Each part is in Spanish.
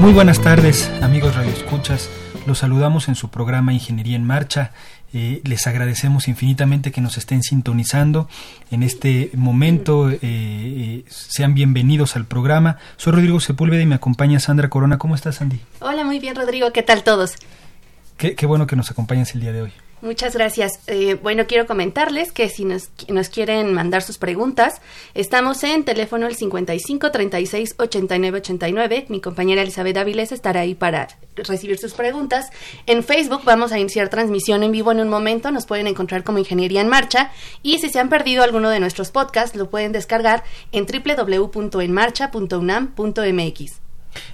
Muy buenas tardes, amigos radioescuchas. Los saludamos en su programa Ingeniería en Marcha. Eh, les agradecemos infinitamente que nos estén sintonizando en este momento. Eh, eh, sean bienvenidos al programa. Soy Rodrigo Sepúlveda y me acompaña Sandra Corona. ¿Cómo estás, Sandy? Hola, muy bien, Rodrigo. ¿Qué tal todos? Qué, qué bueno que nos acompañas el día de hoy. Muchas gracias. Eh, bueno, quiero comentarles que si nos, nos, quieren mandar sus preguntas, estamos en teléfono el 55 36 89 89. Mi compañera Elizabeth Áviles estará ahí para recibir sus preguntas. En Facebook vamos a iniciar transmisión en vivo en un momento. Nos pueden encontrar como Ingeniería en Marcha. Y si se han perdido alguno de nuestros podcasts, lo pueden descargar en www.enmarcha.unam.mx.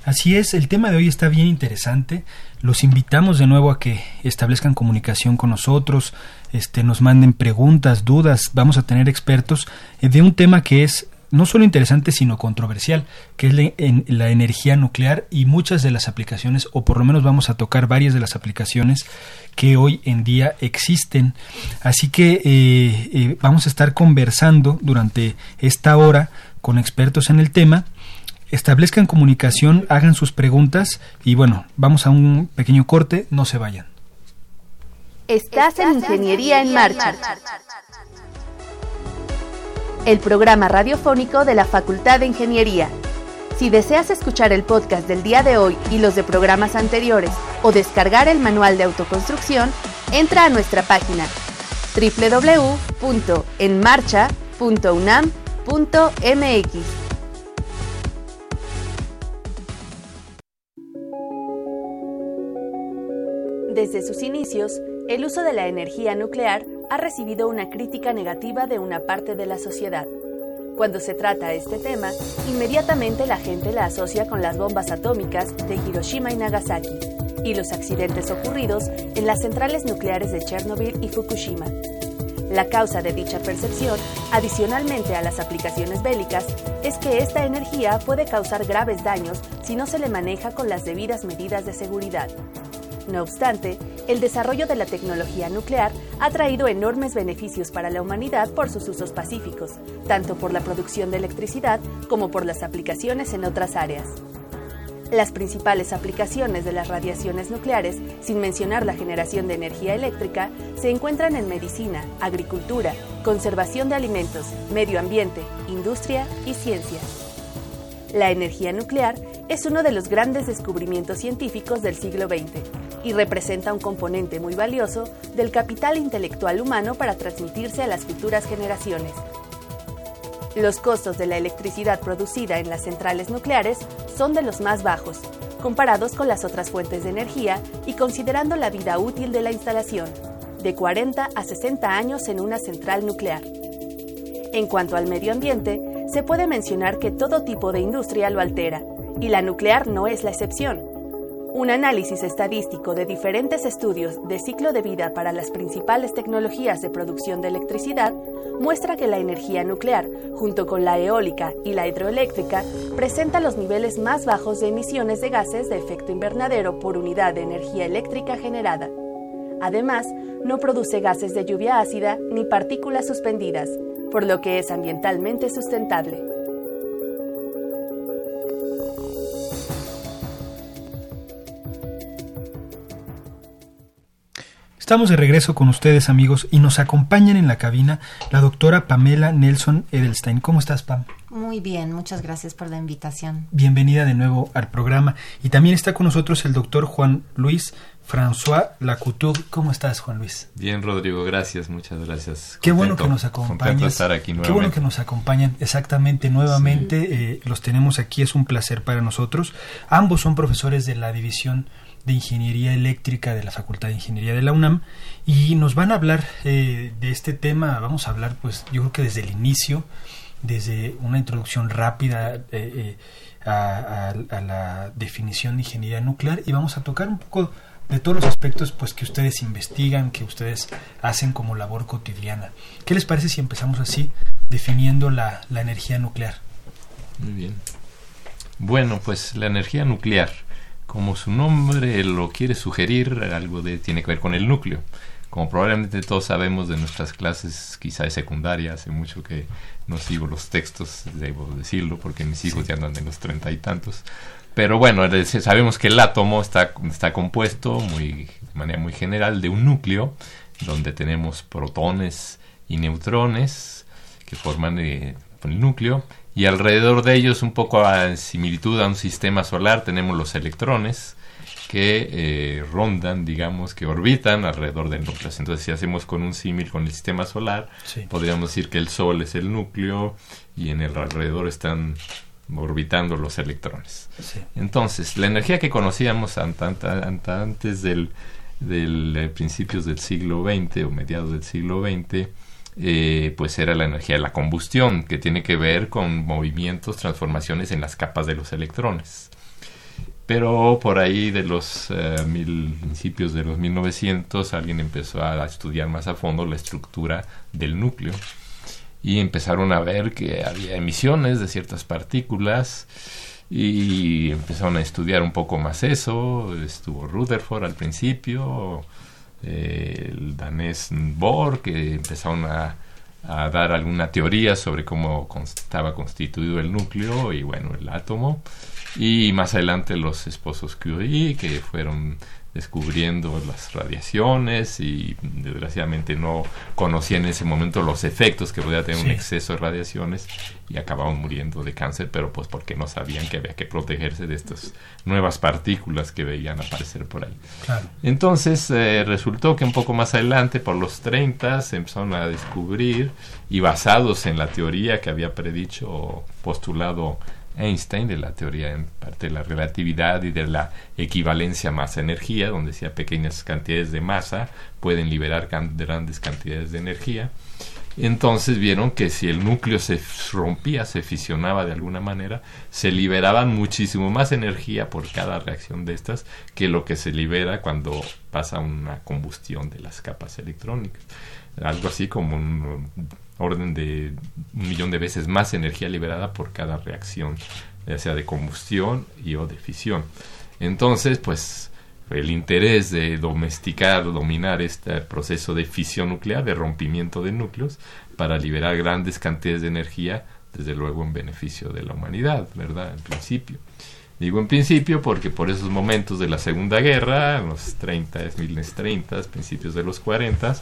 Así es, el tema de hoy está bien interesante. Los invitamos de nuevo a que establezcan comunicación con nosotros, este, nos manden preguntas, dudas. Vamos a tener expertos eh, de un tema que es no solo interesante sino controversial, que es la, en, la, energía nuclear y muchas de las aplicaciones, o por lo menos vamos a tocar varias de las aplicaciones que hoy en día existen. Así que eh, eh, vamos a estar conversando durante esta hora con expertos en el tema establezcan comunicación, hagan sus preguntas y bueno, vamos a un pequeño corte, no se vayan. Estás en Ingeniería en Marcha. El programa radiofónico de la Facultad de Ingeniería. Si deseas escuchar el podcast del día de hoy y los de programas anteriores o descargar el manual de autoconstrucción, entra a nuestra página www.enmarcha.unam.mx. Desde sus inicios, el uso de la energía nuclear ha recibido una crítica negativa de una parte de la sociedad. Cuando se trata este tema, inmediatamente la gente la asocia con las bombas atómicas de Hiroshima y Nagasaki y los accidentes ocurridos en las centrales nucleares de Chernobyl y Fukushima. La causa de dicha percepción, adicionalmente a las aplicaciones bélicas, es que esta energía puede causar graves daños si no se le maneja con las debidas medidas de seguridad. No obstante, el desarrollo de la tecnología nuclear ha traído enormes beneficios para la humanidad por sus usos pacíficos, tanto por la producción de electricidad como por las aplicaciones en otras áreas. Las principales aplicaciones de las radiaciones nucleares, sin mencionar la generación de energía eléctrica, se encuentran en medicina, agricultura, conservación de alimentos, medio ambiente, industria y ciencia. La energía nuclear es uno de los grandes descubrimientos científicos del siglo XX y representa un componente muy valioso del capital intelectual humano para transmitirse a las futuras generaciones. Los costos de la electricidad producida en las centrales nucleares son de los más bajos, comparados con las otras fuentes de energía y considerando la vida útil de la instalación, de 40 a 60 años en una central nuclear. En cuanto al medio ambiente, se puede mencionar que todo tipo de industria lo altera, y la nuclear no es la excepción. Un análisis estadístico de diferentes estudios de ciclo de vida para las principales tecnologías de producción de electricidad muestra que la energía nuclear, junto con la eólica y la hidroeléctrica, presenta los niveles más bajos de emisiones de gases de efecto invernadero por unidad de energía eléctrica generada. Además, no produce gases de lluvia ácida ni partículas suspendidas, por lo que es ambientalmente sustentable. Estamos de regreso con ustedes amigos y nos acompañan en la cabina la doctora Pamela Nelson Edelstein. ¿Cómo estás, Pam? Muy bien, muchas gracias por la invitación. Bienvenida de nuevo al programa. Y también está con nosotros el doctor Juan Luis François Lacouture. ¿Cómo estás, Juan Luis? Bien, Rodrigo, gracias, muchas gracias. Qué bueno que nos estar aquí Qué bueno que nos acompañan exactamente nuevamente. Eh, los tenemos aquí, es un placer para nosotros. Ambos son profesores de la División de Ingeniería Eléctrica de la Facultad de Ingeniería de la UNAM y nos van a hablar eh, de este tema. Vamos a hablar, pues, yo creo que desde el inicio, desde una introducción rápida. Eh, a, a, la definición de ingeniería nuclear y vamos a tocar un poco de todos los aspectos pues que ustedes investigan, que ustedes hacen como labor cotidiana. ¿Qué les parece si empezamos así definiendo la, la energía nuclear? Muy bien. Bueno, pues la energía nuclear, como su nombre lo quiere sugerir, algo de tiene que ver con el núcleo. Como probablemente todos sabemos de nuestras clases, quizá de secundaria, hace mucho que no sigo los textos, debo decirlo, porque mis hijos ya andan en los treinta y tantos. Pero bueno, sabemos que el átomo está, está compuesto muy, de manera muy general de un núcleo donde tenemos protones y neutrones que forman eh, el núcleo y alrededor de ellos un poco en similitud a un sistema solar tenemos los electrones que eh, rondan, digamos, que orbitan alrededor del núcleo. Entonces, si hacemos con un símil con el sistema solar, podríamos decir que el Sol es el núcleo y en el alrededor están orbitando los electrones. Entonces, la energía que conocíamos antes del, del eh, principios del siglo XX o mediados del siglo XX, eh, pues era la energía de la combustión, que tiene que ver con movimientos, transformaciones en las capas de los electrones. Pero por ahí de los eh, mil, principios de los 1900 alguien empezó a estudiar más a fondo la estructura del núcleo y empezaron a ver que había emisiones de ciertas partículas y empezaron a estudiar un poco más eso. Estuvo Rutherford al principio, eh, el danés Bohr, que empezaron a, a, dar alguna teoría sobre cómo estaba constituido el núcleo y bueno, el átomo. Y más adelante los esposos Curie, que fueron descubriendo las radiaciones y desgraciadamente no conocía en ese momento los efectos que podía tener un exceso de radiaciones y acababan muriendo de cáncer, pero pues porque no sabían que había que protegerse de estas nuevas partículas que veían aparecer por ahí. Entonces eh, resultó que un poco más adelante, por los 30, se empezaron a descubrir y basados en la teoría que había predicho o postulado Einstein de la teoría en parte de la relatividad y de la equivalencia masa-energía, donde decía pequeñas cantidades de masa pueden liberar grandes cantidades de energía. Entonces vieron que si el núcleo se rompía, se fisionaba de alguna manera, se liberaban muchísimo más energía por cada reacción de estas que lo que se libera cuando pasa una combustión de las capas electrónicas. Algo así como un orden de un millón de veces más energía liberada por cada reacción, ya sea de combustión y o de fisión. Entonces, pues el interés de domesticar, dominar este proceso de fisión nuclear, de rompimiento de núcleos, para liberar grandes cantidades de energía, desde luego en beneficio de la humanidad, ¿verdad? En principio. Digo en principio porque por esos momentos de la Segunda Guerra, en los 30, 1930, principios de los 40,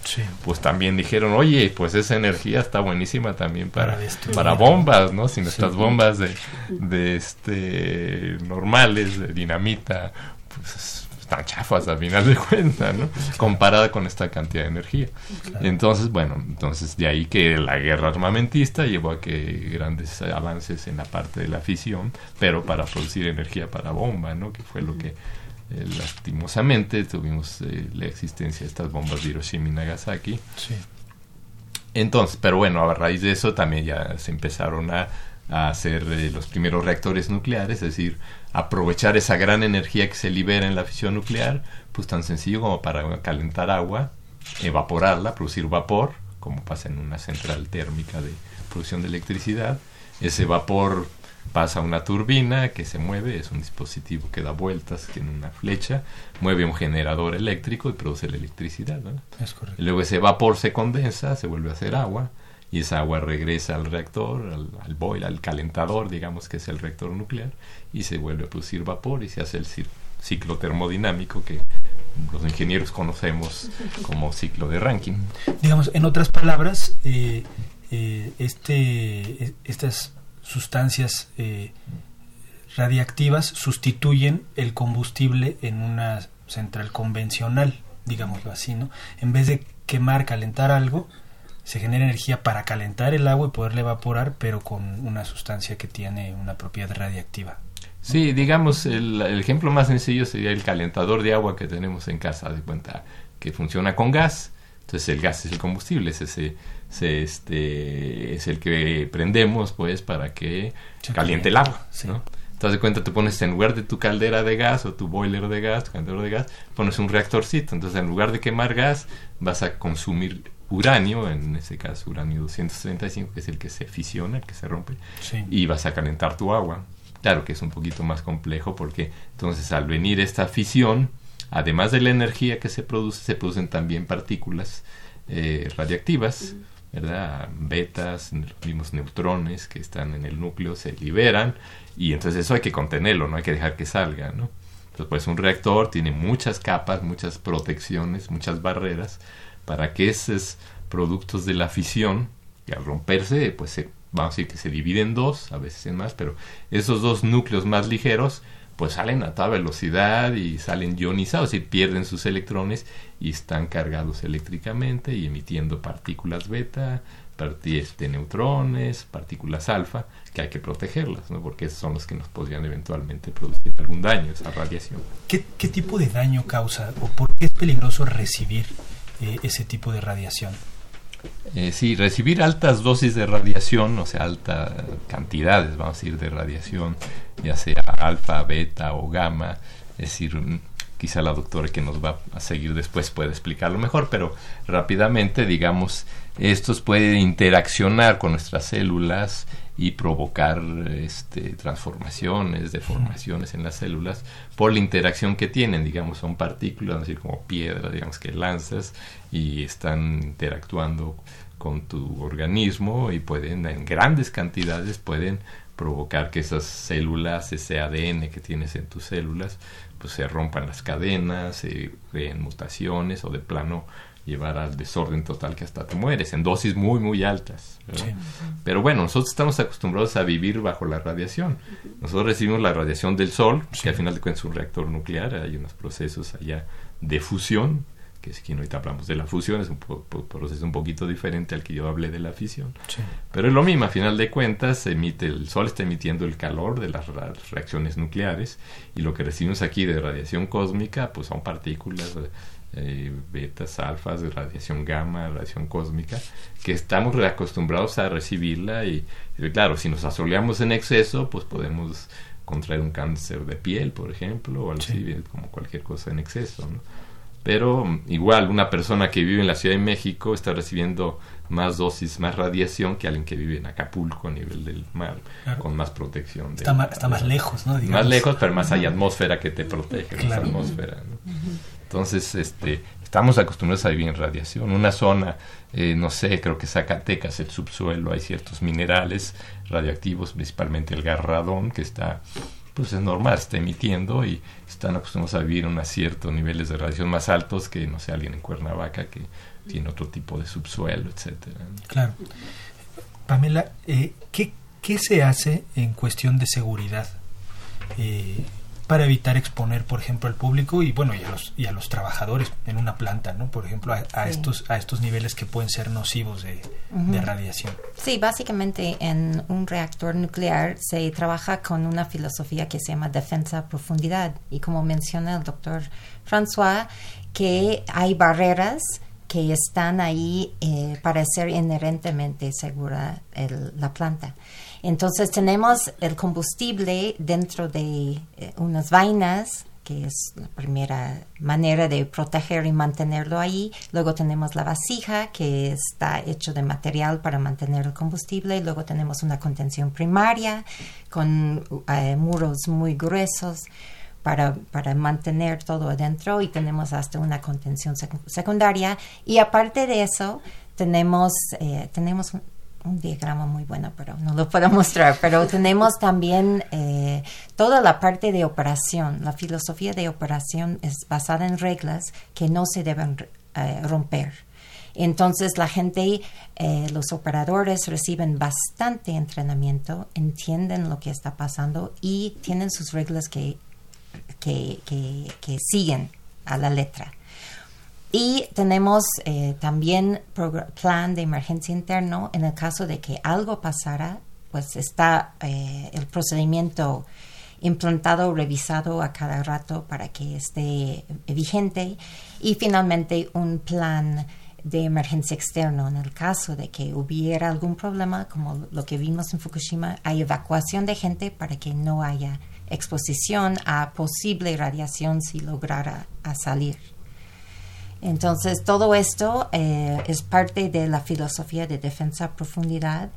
pues también dijeron, oye, pues esa energía está buenísima también para, para, bombas, ¿no? Si nuestras bombas de, de este normales, de dinamita, pues están chafas a final de cuentas, ¿no? Comparada con esta cantidad de energía. Entonces, bueno, entonces de ahí que la guerra armamentista llevó a que grandes avances en la parte de la fisión, pero para producir energía para bomba, ¿no? Que fue lo que eh, lastimosamente tuvimos eh, la existencia de estas bombas de Hiroshima y Nagasaki. Sí. Entonces, pero bueno, a raíz de eso también ya se empezaron a, hacer eh, los primeros reactores nucleares, es decir, aprovechar esa gran energía que se libera en la fisión nuclear, pues tan sencillo como para calentar agua, evaporarla, producir vapor, como pasa en una central térmica de producción de electricidad. Ese vapor pasa a una turbina que se mueve, es un dispositivo que da vueltas, tiene una flecha, mueve un generador eléctrico y produce la electricidad. luego ese vapor se condensa, se vuelve a hacer agua, y esa agua regresa al reactor, al, al boil, al calentador, digamos que es el reactor nuclear, y se vuelve a producir vapor y se hace el ciclo termodinámico que los ingenieros conocemos como ciclo de Rankine. Digamos, en otras palabras, eh, eh, este, e, estas sustancias eh, radiactivas sustituyen el combustible en una central convencional, digámoslo así, ¿no? En vez de quemar, calentar algo, se genera energía para calentar el agua y poderla evaporar, pero con una sustancia que tiene una propiedad radiactiva. Sí, digamos, el, ejemplo más sencillo sería el calentador de agua que tenemos en casa, de cuenta que funciona con gas. Entonces el gas es el combustible, es ese, este, es el que prendemos pues para que caliente el agua, ¿no? te das cuenta, te pones en lugar de tu caldera de gas o tu boiler de gas, tu caldero de gas, pones un reactorcito. Entonces, en lugar de quemar gas, vas a consumir uranio, en este caso uranio 235, que es el que se fisiona, el que se rompe, y vas a calentar tu agua. Claro que es un poquito más complejo porque entonces al venir esta fisión, además de la energía que se produce, se producen también partículas eh, radiactivas. ¿verdad? Betas, los mismos neutrones que están en el núcleo se liberan y entonces eso hay que contenerlo, no hay que dejar que salga, ¿no? Entonces, pues un reactor tiene muchas capas, muchas protecciones, muchas barreras para que esos productos de la fisión, que al romperse, pues se, vamos a decir que se dividen en dos, a veces en más, pero esos dos núcleos más ligeros, pues salen a toda velocidad y salen ionizados, y pierden sus electrones y están cargados eléctricamente y emitiendo partículas beta, de neutrones, partículas alfa, que hay que protegerlas, ¿no? porque esos son los que nos podrían eventualmente producir algún daño, esa radiación. ¿Qué, tipo de daño causa o por qué es peligroso recibir eh, ese tipo de radiación? Eh, sí, recibir altas dosis de radiación, o sea, altas cantidades, vamos a decir, de radiación, ya sea alfa, beta o gamma, es decir, quizá la doctora que nos va a seguir después puede explicarlo mejor, pero rápidamente, digamos, estos pueden interaccionar con nuestras células y provocar este, transformaciones, deformaciones en las células por la interacción que tienen, digamos, son partículas, así como piedras, digamos, que lanzas y están interactuando con tu organismo y pueden, en grandes cantidades, pueden provocar que esas células, ese ADN que tienes en tus células, pues se rompan las cadenas, se creen mutaciones o de plano llevar al desorden total que hasta te mueres, en dosis muy, muy altas. Pero bueno, nosotros estamos acostumbrados a vivir bajo la radiación. Nosotros recibimos la radiación del Sol, que al final de cuentas es un reactor nuclear, hay unos procesos allá de fusión, que es que ahorita hablamos de la fusión, es un proceso un poquito diferente al que yo hablé de la fisión. Pero es lo mismo, a final de cuentas, emite, el Sol está emitiendo el calor de las reacciones nucleares y lo que recibimos aquí de radiación cósmica, pues son partículas eh, betas, alfas, de radiación gamma, radiación cósmica, que estamos acostumbrados a recibirla y, claro, si nos asoleamos en exceso, pues podemos contraer un cáncer de piel, por ejemplo, o algo así, como cualquier cosa en exceso, Pero igual, una persona que vive en la Ciudad de México está recibiendo más dosis, más radiación que alguien que vive en Acapulco a nivel del mar, con más protección. Está, más, está más lejos, ¿no? Más lejos, pero más hay atmósfera que te protege, atmósfera. Entonces, este, estamos acostumbrados a vivir en radiación. Una zona, eh, no sé, creo que Zacatecas, el subsuelo, hay ciertos minerales radioactivos, principalmente el garradón, que está, pues es normal, está emitiendo y están acostumbrados a vivir en ciertos niveles de radiación más altos que, no sé, alguien en Cuernavaca que tiene otro tipo de subsuelo, etcétera. Claro. Pamela, eh, ¿qué, ¿qué se hace en cuestión de seguridad? Eh, para evitar exponer, por ejemplo, al público y bueno, y a los, y a los trabajadores en una planta, ¿no? Por ejemplo, a, estos, a estos niveles que pueden ser nocivos de, radiación. Sí, básicamente en un reactor nuclear se trabaja con una filosofía que se llama defensa a profundidad y como menciona el doctor François, que hay barreras que están ahí eh, para ser inherentemente segura la planta. Entonces tenemos el combustible dentro de eh, unas vainas que es la primera manera de proteger y mantenerlo ahí. Luego tenemos la vasija, que está hecho de material para mantener el combustible. Luego tenemos una contención primaria con eh, muros muy gruesos para, para, mantener todo adentro y tenemos hasta una contención secundaria. Y aparte de eso, tenemos, eh, tenemos un diagrama muy bueno, pero no lo puedo mostrar. Pero tenemos también eh, toda la parte de operación. La filosofía de operación es basada en reglas que no se deben eh, romper. Entonces la gente, eh, los operadores reciben bastante entrenamiento, entienden lo que está pasando y tienen sus reglas que, que, que, siguen a la letra. Y tenemos eh, también plan de emergencia interno en el caso de que algo pasara, pues está eh, el procedimiento implantado, revisado a cada rato para que esté vigente y finalmente un plan de emergencia externo. En el caso de que hubiera algún problema, como lo que vimos en Fukushima, hay evacuación de gente para que no haya exposición a posible radiación si lograra salir. Entonces, todo esto eh, es parte de la filosofía de defensa a profundidad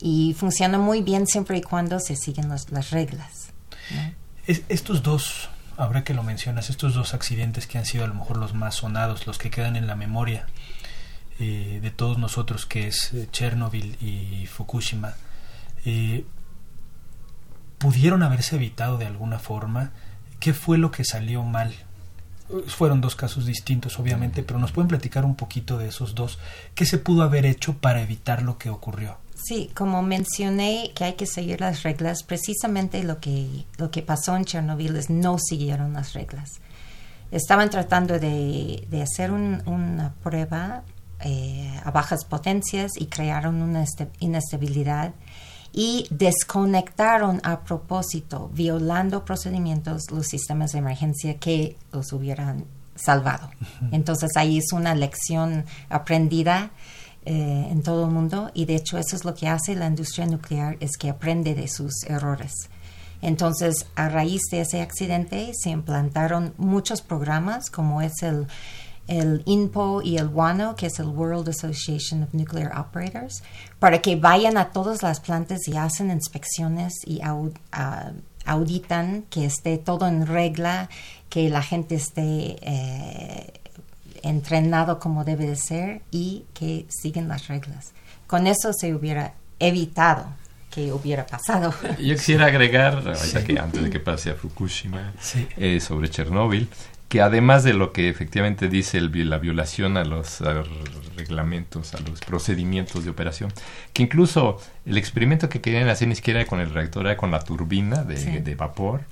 y funciona muy bien siempre y cuando se siguen las reglas. estos dos, habrá que lo mencionas, estos dos accidentes que han sido a lo mejor los más sonados, los que quedan en la memoria, eh, de todos nosotros, que es eh, Chernobyl y Fukushima, eh, pudieron haberse evitado de alguna forma. ¿Qué fue lo que salió mal? Fueron dos casos distintos, obviamente, pero nos pueden platicar un poquito de esos dos. ¿Qué se pudo haber hecho para evitar lo que ocurrió? Sí, como mencioné que hay que seguir las reglas, precisamente lo que, lo que pasó en Chernobyl es no siguieron las reglas. Estaban tratando de, de hacer una prueba eh, a bajas potencias y crearon una inestabilidad y desconectaron a propósito, violando procedimientos, los sistemas de emergencia que los hubieran salvado. Entonces ahí es una lección aprendida eh, en todo el mundo y de hecho eso es lo que hace la industria nuclear, es que aprende de sus errores. Entonces, a raíz de ese accidente se implantaron muchos programas como es el el INPO y el WANO, que es el World Association of Nuclear Operators, para que vayan a todas las plantas y hacen inspecciones y auditan que esté todo en regla, que la gente esté eh, entrenado como debe de ser y que siguen las reglas. Con eso se hubiera evitado que hubiera pasado. Yo quisiera agregar, que antes de que pase a Fukushima, eh, sobre Chernóbil, que además de lo que efectivamente dice el, la violación a los reglamentos, a los procedimientos de operación, que incluso el experimento que querían hacer ni siquiera con el reactor, era con la turbina de, vapor,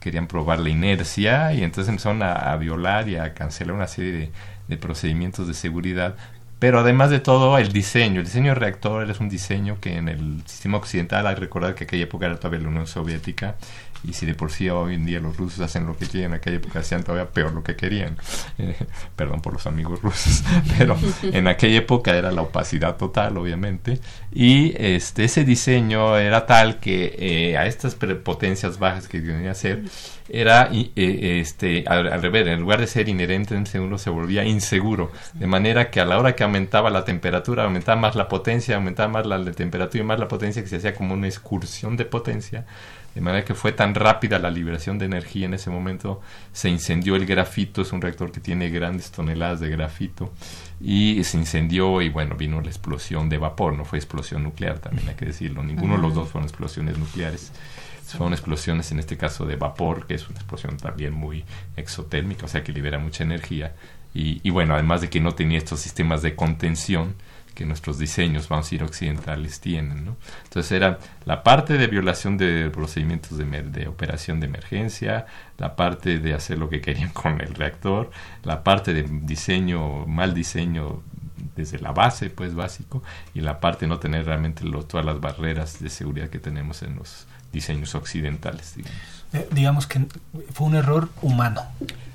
querían probar la inercia y entonces empezaron a, violar y a cancelar una serie de, procedimientos de seguridad pero además de todo, el diseño. El diseño del reactor es un diseño que en el sistema occidental, hay que recordar que aquella época era todavía la Unión Soviética, y si de por sí hoy en día los rusos hacen lo que quieren, en aquella época hacían todavía peor lo que querían. Eh, perdón por los amigos rusos, pero en aquella época era la opacidad total, obviamente, y este ese diseño era tal que eh, a estas potencias bajas que tenía que ser era eh, este al, revés, en lugar de ser inherente en segundo se volvía inseguro, de manera que a la hora que aumentaba la temperatura, aumentaba más la potencia, aumentaba más la temperatura y más la potencia que se hacía como una excursión de potencia de manera que fue tan rápida la liberación de energía en ese momento, se incendió el grafito, es un reactor que tiene grandes toneladas de grafito, y se incendió y bueno, vino la explosión de vapor, no fue explosión nuclear, también hay que decirlo, ninguno de los dos fueron explosiones nucleares. Son explosiones en este caso de vapor, que es una explosión también muy exotérmica, o sea que libera mucha energía. Y, y bueno, además de que no tenía estos sistemas de contención, que nuestros diseños, vamos a ir occidentales, tienen. ¿no? Entonces era la parte de violación de procedimientos de, de, operación de emergencia, la parte de hacer lo que querían con el reactor, la parte de diseño, mal diseño desde la base, pues básico, y la parte de no tener realmente todas las barreras de seguridad que tenemos en los diseños occidentales, digamos. Eh, digamos que fue un error humano.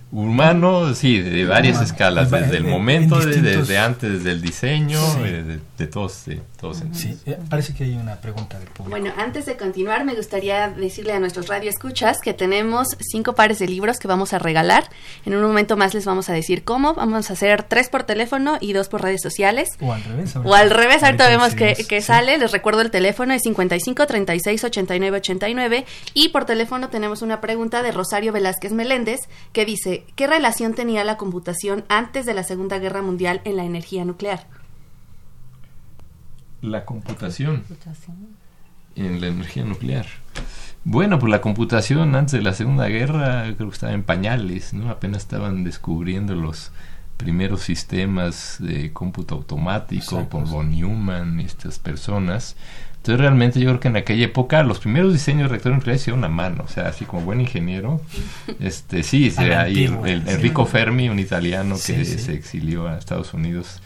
Humano, sí, de varias escalas, desde el momento, desde antes, desde el diseño, eh, de, todos, de todos. Sí, eh, parece que hay una pregunta de público. Bueno, antes de continuar, me gustaría decirle a nuestros radioescuchas que tenemos cinco pares de libros que vamos a regalar. En un momento más les vamos a decir cómo. Vamos a hacer tres por teléfono y dos por redes sociales. O al revés. O al revés, ahorita, vemos que, que sale. Les recuerdo el teléfono es 55 36 89 89 y por teléfono tenemos una pregunta de Rosario Velázquez Meléndez que dice ¿qué relación tenía la computación antes de la Segunda Guerra Mundial en la energía nuclear? La computación, en la energía nuclear. Bueno, pues la computación antes de la Segunda Guerra creo que estaba en pañales, ¿no? Apenas estaban descubriendo los primeros sistemas de cómputo automático por von Neumann y estas personas. Entonces realmente yo creo que en aquella época los primeros diseños de reactores nucleares hicieron a mano, o sea, así como buen ingeniero. Este, sí, ahí el, Enrico Fermi, un italiano que se exilió a Estados Unidos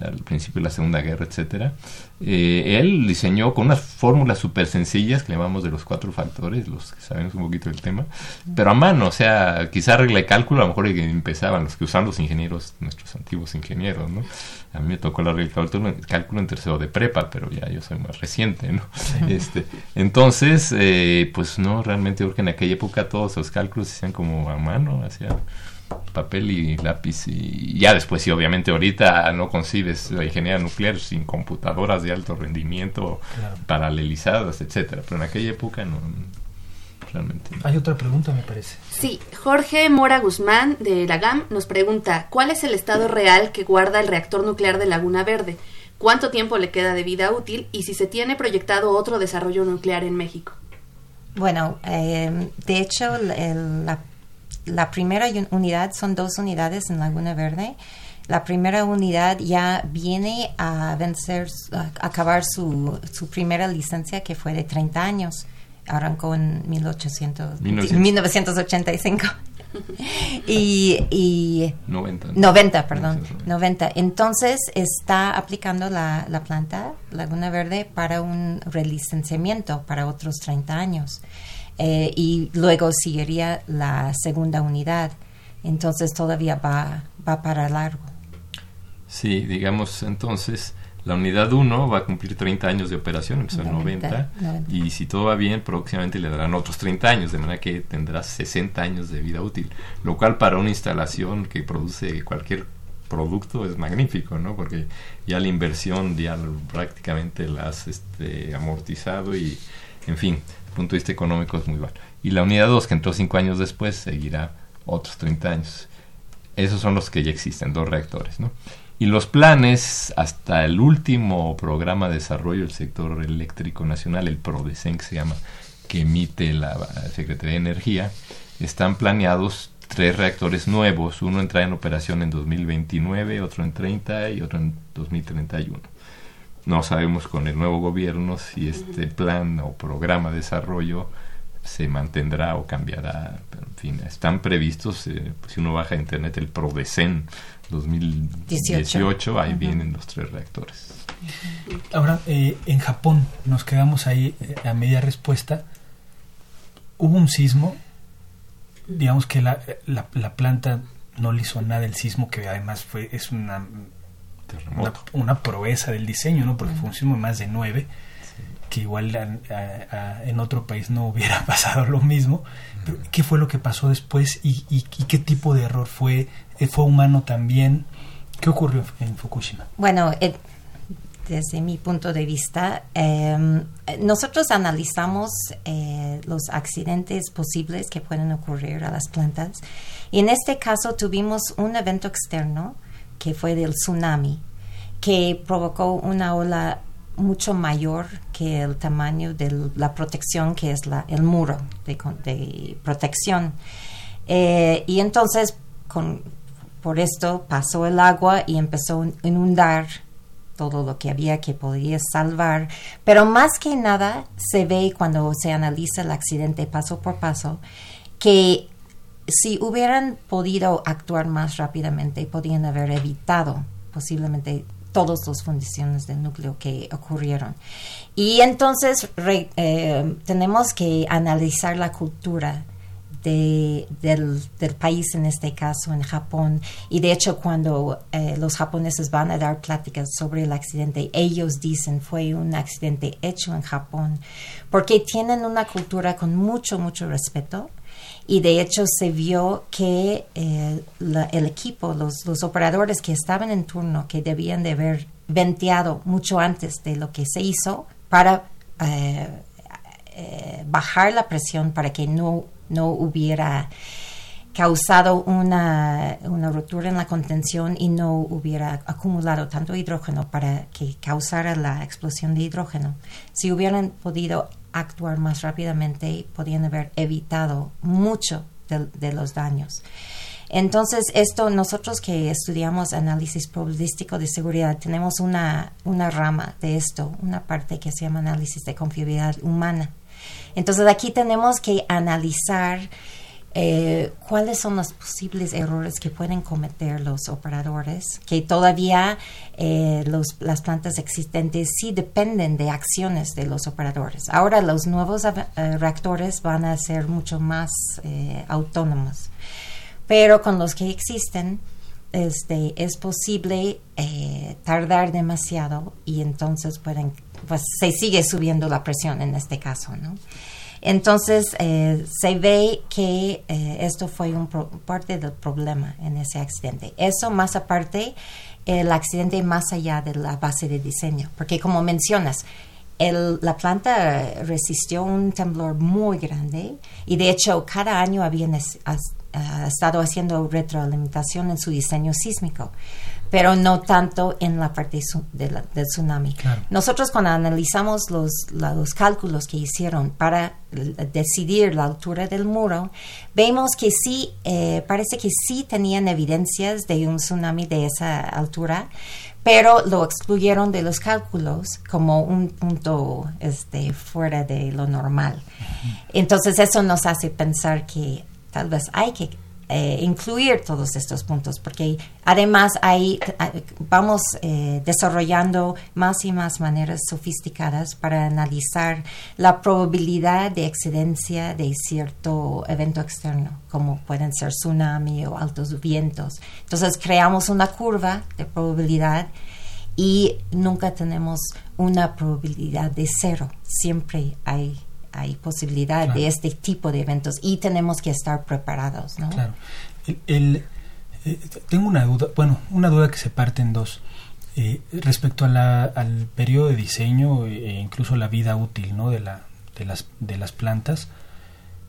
al principio de la Segunda Guerra, etcétera. Eh, él diseñó con unas fórmulas súper sencillas que llamamos de los cuatro factores, los que sabemos un poquito del tema, pero a mano, o sea, quizá regla de cálculo, a lo mejor empezaban los que usaban los ingenieros, nuestros antiguos ingenieros, ¿no? A mí me tocó la regla de cálculo, en tercero de prepa, pero ya yo soy más reciente, ¿no? Este, entonces, eh, pues no, realmente porque en aquella época todos los cálculos se hacían como a mano, hacían papel y lápiz y ya después sí obviamente ahorita no concibes la ingeniería nuclear sin computadoras de alto rendimiento paralelizadas etcétera. Pero en aquella época no realmente hay otra pregunta me parece. Sí Jorge Mora Guzmán de la GAM nos pregunta cuál es el estado real que guarda el reactor nuclear de Laguna Verde cuánto tiempo le queda de vida útil y si se tiene proyectado otro desarrollo nuclear en México. Bueno eh, de hecho el, la la primera unidad son dos unidades en Laguna Verde. La primera unidad ya viene a vencer, a acabar su, su primera licencia que fue de 30 años. Arrancó en 1800, 1985. y, y 90. 90, perdón. 90. Entonces está aplicando la, la planta Laguna Verde para un relicenciamiento para otros 30 años. Eh, y luego seguiría la segunda unidad. Entonces todavía va, va para largo. Sí, digamos entonces la unidad 1 va a cumplir 30 años de operación, empezó en 90, y si todo va bien, próximamente le darán otros 30 años, de manera que tendrá 60 años de vida útil, lo cual para una instalación que produce cualquier producto es magnífico, ¿no? Porque ya la inversión ya prácticamente la has este, amortizado y, en fin, punto de vista económico es muy bueno. Y la unidad 2, que entró 5 años después, seguirá otros 30 años. Esos son los que ya existen, dos reactores. ¿no? Y los planes, hasta el último programa de desarrollo del sector eléctrico nacional, el PRODECEN, que se llama, que emite la Secretaría de Energía, están planeados tres reactores nuevos. Uno entra en operación en 2029, otro en 30 y otro en 2031 no sabemos con el nuevo gobierno si este plan o programa de desarrollo se mantendrá o cambiará. en fin, están previstos, eh, si uno baja a internet el PRODECEN 2018, ahí vienen los tres reactores. Ahora, eh, en Japón, nos quedamos ahí eh, a media respuesta. Hubo un sismo, digamos que la, la, la planta no le hizo nada el sismo, que además fue es una una, proeza del diseño, ¿no? Porque fue un más de nueve, que igual en otro país no hubiera pasado lo mismo. ¿Qué fue lo que pasó después y, qué tipo de error fue? Eh, ¿Fue humano también? ¿Qué ocurrió en Fukushima? Bueno, eh, desde mi punto de vista, em, nosotros analizamos eh, los accidentes posibles que pueden ocurrir a las plantas y en este caso tuvimos un evento externo que fue del tsunami, que provocó una ola mucho mayor que el tamaño de la protección que es la, el muro de, protección. Eh, y entonces, con, por esto pasó el agua y empezó a inundar todo lo que había que podía salvar. Pero más que nada se ve cuando se analiza el accidente paso por paso que si hubieran podido actuar más rápidamente, podían haber evitado posiblemente todas las fundiciones del núcleo que ocurrieron. Y entonces eh, tenemos que analizar la cultura del, país, en este caso en Japón. Y de hecho, cuando eh, los japoneses van a dar pláticas sobre el accidente, ellos dicen fue un accidente hecho en Japón, porque tienen una cultura con mucho, mucho respeto y de hecho se vio que eh, el equipo, los, los, operadores que estaban en turno, que debían de haber venteado mucho antes de lo que se hizo para eh, eh, bajar la presión para que no, no hubiera causado una, una rotura en la contención y no hubiera acumulado tanto hidrógeno para que causara la explosión de hidrógeno. Si hubieran podido actuar más rápidamente, podían haber evitado mucho de, los daños. Entonces, esto, nosotros que estudiamos análisis probabilístico de seguridad, tenemos una, una rama de esto, una parte que se llama análisis de confiabilidad humana. Entonces, aquí tenemos que analizar eh, cuáles son los posibles errores que pueden cometer los operadores, que todavía eh, las plantas existentes sí dependen de acciones de los operadores. Ahora los nuevos eh, reactores van a ser mucho más autónomos, pero con los que existen este, es posible tardar demasiado y entonces pueden, pues se sigue subiendo la presión en este caso, ¿no? Entonces, eh, se ve que eh, esto fue un parte del problema en ese accidente. Eso más aparte, el accidente más allá de la base de diseño, porque como mencionas, la planta resistió un temblor muy grande y de hecho cada año habían estado haciendo retroalimentación en su diseño sísmico pero no tanto en la parte del tsunami. Nosotros cuando analizamos los, los cálculos que hicieron para decidir la altura del muro, vemos que sí, eh, parece que sí tenían evidencias de un tsunami de esa altura, pero lo excluyeron de los cálculos como un punto este, fuera de lo normal. Entonces eso nos hace pensar que tal vez hay que eh, incluir todos estos puntos, porque además ahí vamos eh, desarrollando más y más maneras sofisticadas para analizar la probabilidad de excedencia de cierto evento externo, como pueden ser tsunami o altos vientos. Entonces creamos una curva de probabilidad y nunca tenemos una probabilidad de cero, siempre hay hay posibilidad de este tipo de eventos y tenemos que estar preparados, ¿no? Claro. El, eh, tengo una duda, bueno, una duda que se parte en dos. Eh, respecto a la, al periodo de diseño e incluso la vida útil ¿no? de, la, de, las, de las plantas,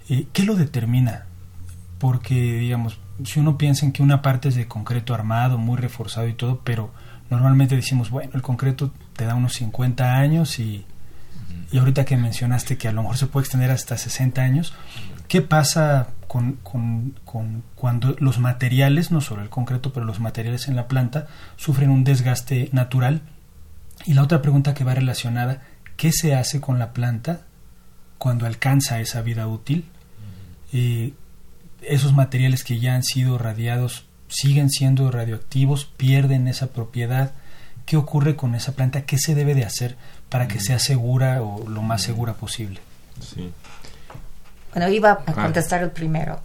¿qué lo determina? Porque, digamos, si uno piensa en que una parte es de concreto armado, muy reforzado y todo, pero normalmente decimos, bueno, el concreto te da unos 50 años y y ahorita que mencionaste que a lo mejor se puede extender hasta 60 años, ¿qué pasa con, con, cuando los materiales, no solo el concreto, pero los materiales en la planta, sufren un desgaste natural? Y la otra pregunta que va relacionada, ¿qué se hace con la planta cuando alcanza esa vida útil? Eh, esos materiales que ya han sido radiados siguen siendo radioactivos, pierden esa propiedad. ¿Qué ocurre con esa planta? ¿Qué se debe de hacer? Para que sea segura o lo más segura posible. Sí. Bueno, iba a ah. contestar el primero.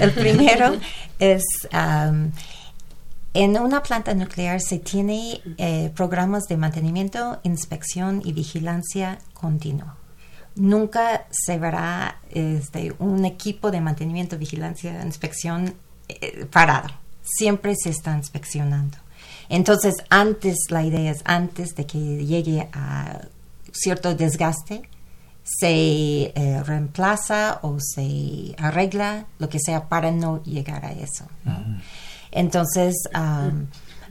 El primero es, en una planta nuclear se tiene eh, programas de mantenimiento, inspección y vigilancia continua. Nunca se verá este, un equipo de mantenimiento, vigilancia, inspección eh, parado. Siempre se está inspeccionando. Entonces, antes, la idea es antes de que llegue a cierto desgaste, se eh, reemplaza o se arregla lo que sea para no llegar a eso. Entonces,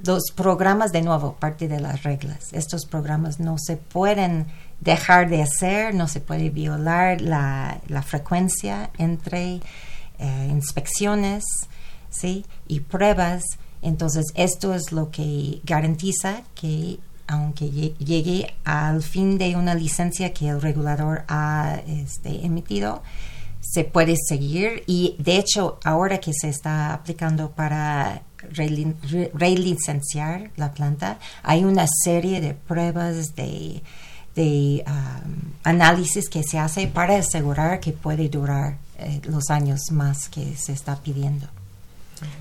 los programas, de nuevo, parte de las reglas. Estos programas no se pueden dejar de hacer, no se puede violar la, frecuencia entre eh, inspecciones ¿sí? y pruebas entonces, esto es lo que garantiza que aunque llegue al fin de una licencia que el regulador ha este, emitido, se puede seguir y de hecho ahora que se está aplicando para relicenciar la planta, hay una serie de pruebas de, análisis que se hace para asegurar que puede durar eh, los años más que se está pidiendo.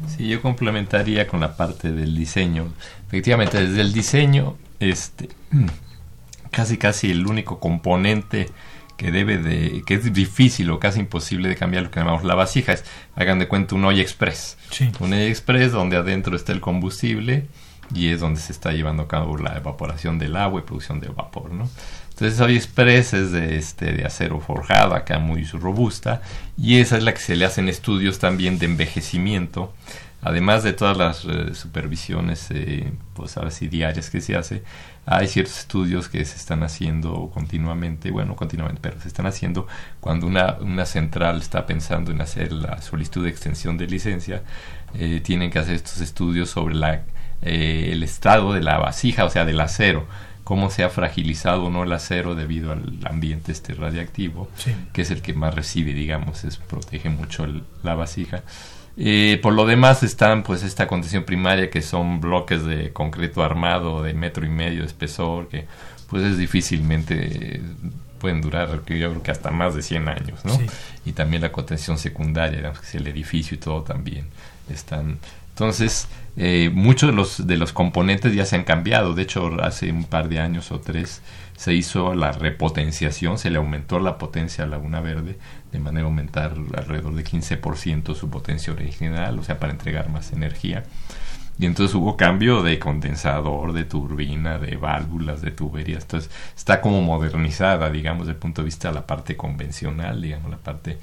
Sí, yo complementaría con la parte del diseño. Efectivamente, desde el diseño, este, casi casi el único componente que debe de, que es difícil o casi imposible de cambiar lo que llamamos la vasija es, hagan de cuenta un olla express. Un olla express donde adentro está el combustible y es donde se está llevando a cabo la evaporación del agua y producción de vapor, ¿no? Entonces Hoy Express es de, este, de acero forjado, acá muy robusta, y esa es la que se le hacen estudios también de envejecimiento, además de todas las eh, supervisiones, eh, pues ahora diarias que se hace, hay ciertos estudios que se están haciendo continuamente, bueno, continuamente, pero se están haciendo cuando una, una central está pensando en hacer la solicitud de extensión de licencia, eh, tienen que hacer estos estudios sobre la, el estado de la vasija, o sea, del acero cómo se ha fragilizado o no el acero debido al ambiente este radiactivo, que es el que más recibe, digamos, es, protege mucho la vasija. Eh, por lo demás están pues esta contención primaria que son bloques de concreto armado de metro y medio de espesor que pues es difícilmente pueden durar yo creo que hasta más de 100 años ¿no? y también la contención secundaria digamos que es el edificio y todo también están entonces, eh, muchos de los, de los componentes ya se han cambiado. De hecho, hace un par de años o tres se hizo la repotenciación, se le aumentó la potencia a Laguna Verde de manera a aumentar alrededor de 15% su potencia original, o sea, para entregar más energía. Y entonces hubo cambio de condensador, de turbina, de válvulas, de tuberías. Entonces está como modernizada, digamos, desde el punto de vista de la parte convencional, digamos, la parte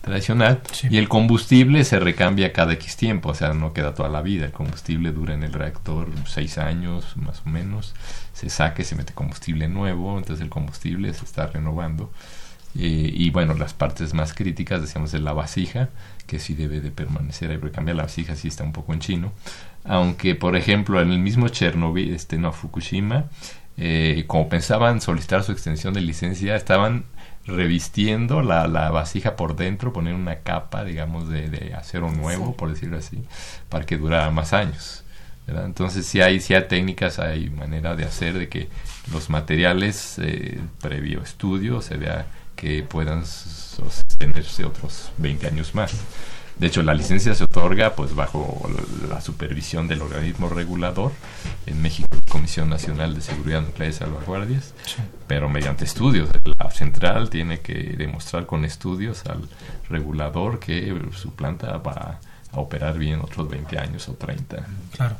tradicional y el combustible se recambia cada X tiempo, o sea, no queda toda la vida, el combustible dura en el reactor seis años más o menos, se saque, se mete combustible nuevo, entonces el combustible se está renovando. Eh, y bueno, las partes más críticas, decíamos, de la vasija, que sí debe de permanecer ahí, recambiar la vasija sí está un poco en chino, aunque por ejemplo en el mismo Chernobyl, este no Fukushima, eh, como pensaban solicitar su extensión de licencia, estaban revistiendo la, la, vasija por dentro, poner una capa, digamos, de, de acero nuevo, por decirlo así, para que durara más años. Entonces, si hay, si hay técnicas, hay manera de hacer de que los materiales, eh, previo estudio, se vea que puedan sostenerse otros 20 años más. De hecho, la licencia se otorga pues bajo la supervisión del organismo regulador, en México Comisión Nacional de Seguridad Nuclear y Salvaguardias, pero mediante estudios. La central tiene que demostrar con estudios al regulador que su planta va a operar bien otros 20 años o 30. Claro.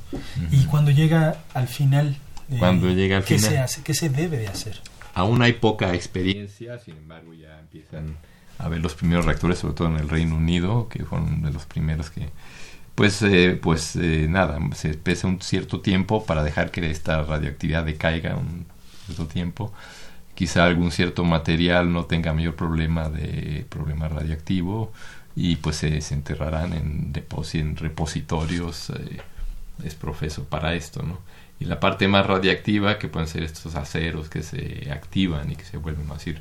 Y cuando llega al final, eh, cuando llega al ¿qué final, se hace? ¿Qué se debe de hacer? Aún hay poca experiencia, sin embargo ya empiezan a ver los primeros reactores, sobre todo en el Reino Unido, que fueron de los primeros que, pues, eh, pues eh, nada, se pesa un cierto tiempo para dejar que esta radioactividad decaiga un cierto tiempo. Quizá algún cierto material no tenga mayor problema de problema radiactivo y pues se, enterrarán en, en repositorios eh, es profeso para esto, ¿no? Y la parte más radiactiva, que pueden ser estos aceros que se activan y que se vuelven a decir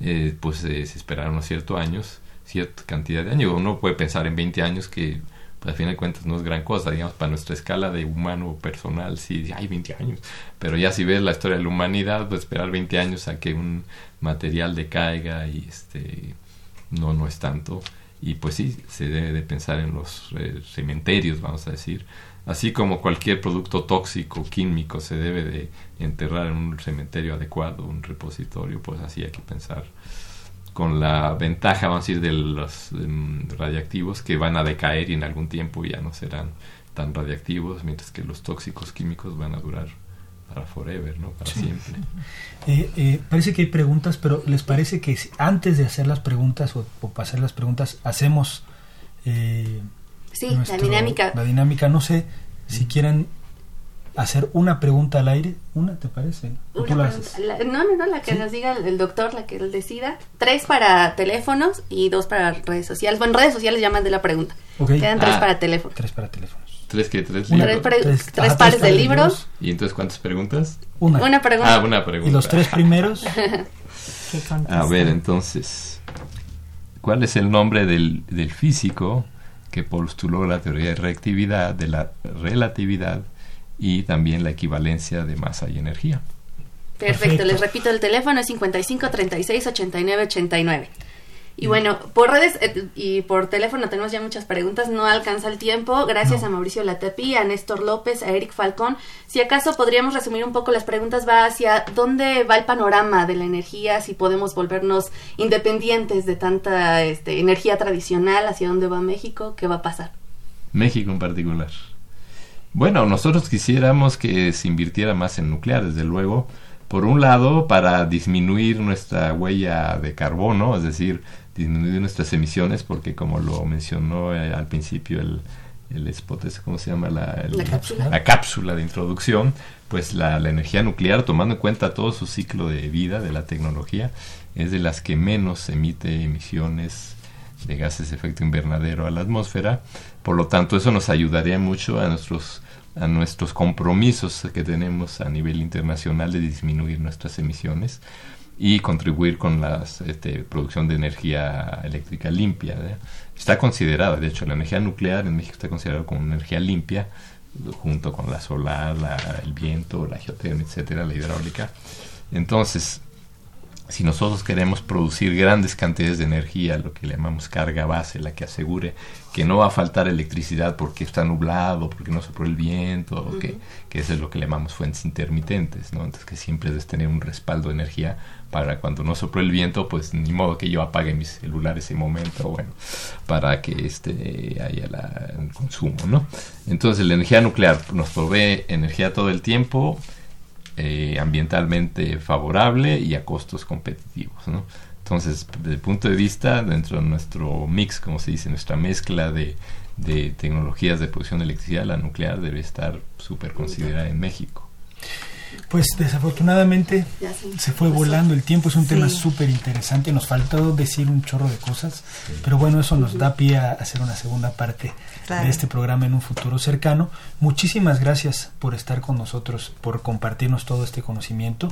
eh, pues eh, se esperaron ciertos años, cierta cantidad de años. Uno puede pensar en 20 años que pues, al fin de cuentas no es gran cosa, digamos, para nuestra escala de humano personal, sí, hay 20 años. Pero ya si ves la historia de la humanidad, pues esperar 20 años a que un material decaiga y este no, no es tanto. Y pues sí, se debe de pensar en los eh, cementerios, vamos a decir. Así como cualquier producto tóxico, químico, se debe de enterrar en un cementerio adecuado, un repositorio, pues así hay que pensar con la ventaja, vamos a decir, de los radiactivos que van a decaer y en algún tiempo ya no serán tan radiactivos, mientras que los tóxicos químicos van a durar para forever, ¿no? Para siempre. Eh, eh, parece que hay preguntas, pero ¿les parece que antes de hacer las preguntas o, pasar las preguntas hacemos... Eh, sí, la dinámica. La dinámica, no sé si quieren hacer una pregunta al aire. ¿Una te parece? ¿O tú la haces? no, no, no, la que nos diga el doctor, la que él decida. Tres para teléfonos y dos para redes sociales. Bueno, redes sociales llaman de la pregunta. Quedan tres ah. para teléfonos. Tres para teléfonos. ¿Tres que ¿Tres, tres, pares de libros. ¿Y entonces cuántas preguntas? Una. Una pregunta. Ah, una pregunta. ¿Y los tres primeros? A ver, entonces, ¿cuál es el nombre del, del físico que postuló la teoría de reactividad, de la relatividad y también la equivalencia de masa y energía. Perfecto, les repito el teléfono es 55 36 89 89. Y bueno, por redes eh, y por teléfono tenemos ya muchas preguntas, no alcanza el tiempo. Gracias a Mauricio Latepi, a Néstor López, a Eric Falcón. Si acaso podríamos resumir un poco las preguntas, va hacia dónde va el panorama de la energía, si podemos volvernos independientes de tanta este, energía tradicional, hacia dónde va México, qué va a pasar. México en particular. Bueno, nosotros quisiéramos que se invirtiera más en nuclear, desde luego, por un lado, para disminuir nuestra huella de carbono, es decir, disminuir nuestras emisiones, porque como lo mencionó eh, al principio el, el spot, ¿cómo se llama? La, la, cápsula. de introducción, pues la, la, energía nuclear, tomando en cuenta todo su ciclo de vida de la tecnología, es de las que menos emite emisiones de gases de efecto invernadero a la atmósfera. Por lo tanto, eso nos ayudaría mucho a nuestros a nuestros compromisos que tenemos a nivel internacional de disminuir nuestras emisiones y contribuir con la este, producción de energía eléctrica limpia. Está considerada, de hecho, la energía nuclear en México está considerada como energía limpia, junto con la solar, el viento, la geotermia, etcétera, la hidráulica. Entonces, si nosotros queremos producir grandes cantidades de energía, lo que llamamos carga base, la que asegure que no va a faltar electricidad porque está nublado, porque no sopló el viento, que, que, eso es lo que llamamos fuentes intermitentes, ¿no? Entonces que siempre debes tener un respaldo de energía para cuando no sopló el viento, pues ni modo que yo apague mi celular ese momento, bueno, para que este haya el consumo, ¿no? Entonces la energía nuclear nos provee energía todo el tiempo, eh, ambientalmente favorable y a costos competitivos. ¿no? Entonces, desde el punto de vista, dentro de nuestro mix, como se dice, nuestra mezcla de, de tecnologías de producción de electricidad, la nuclear debe estar súper considerada en México. Pues desafortunadamente se fue volando el tiempo, es un tema súper interesante, nos faltó decir un chorro de cosas, pero bueno, eso nos da pie a hacer una segunda parte de este programa en un futuro cercano. Muchísimas gracias por estar con nosotros, por compartirnos todo este conocimiento.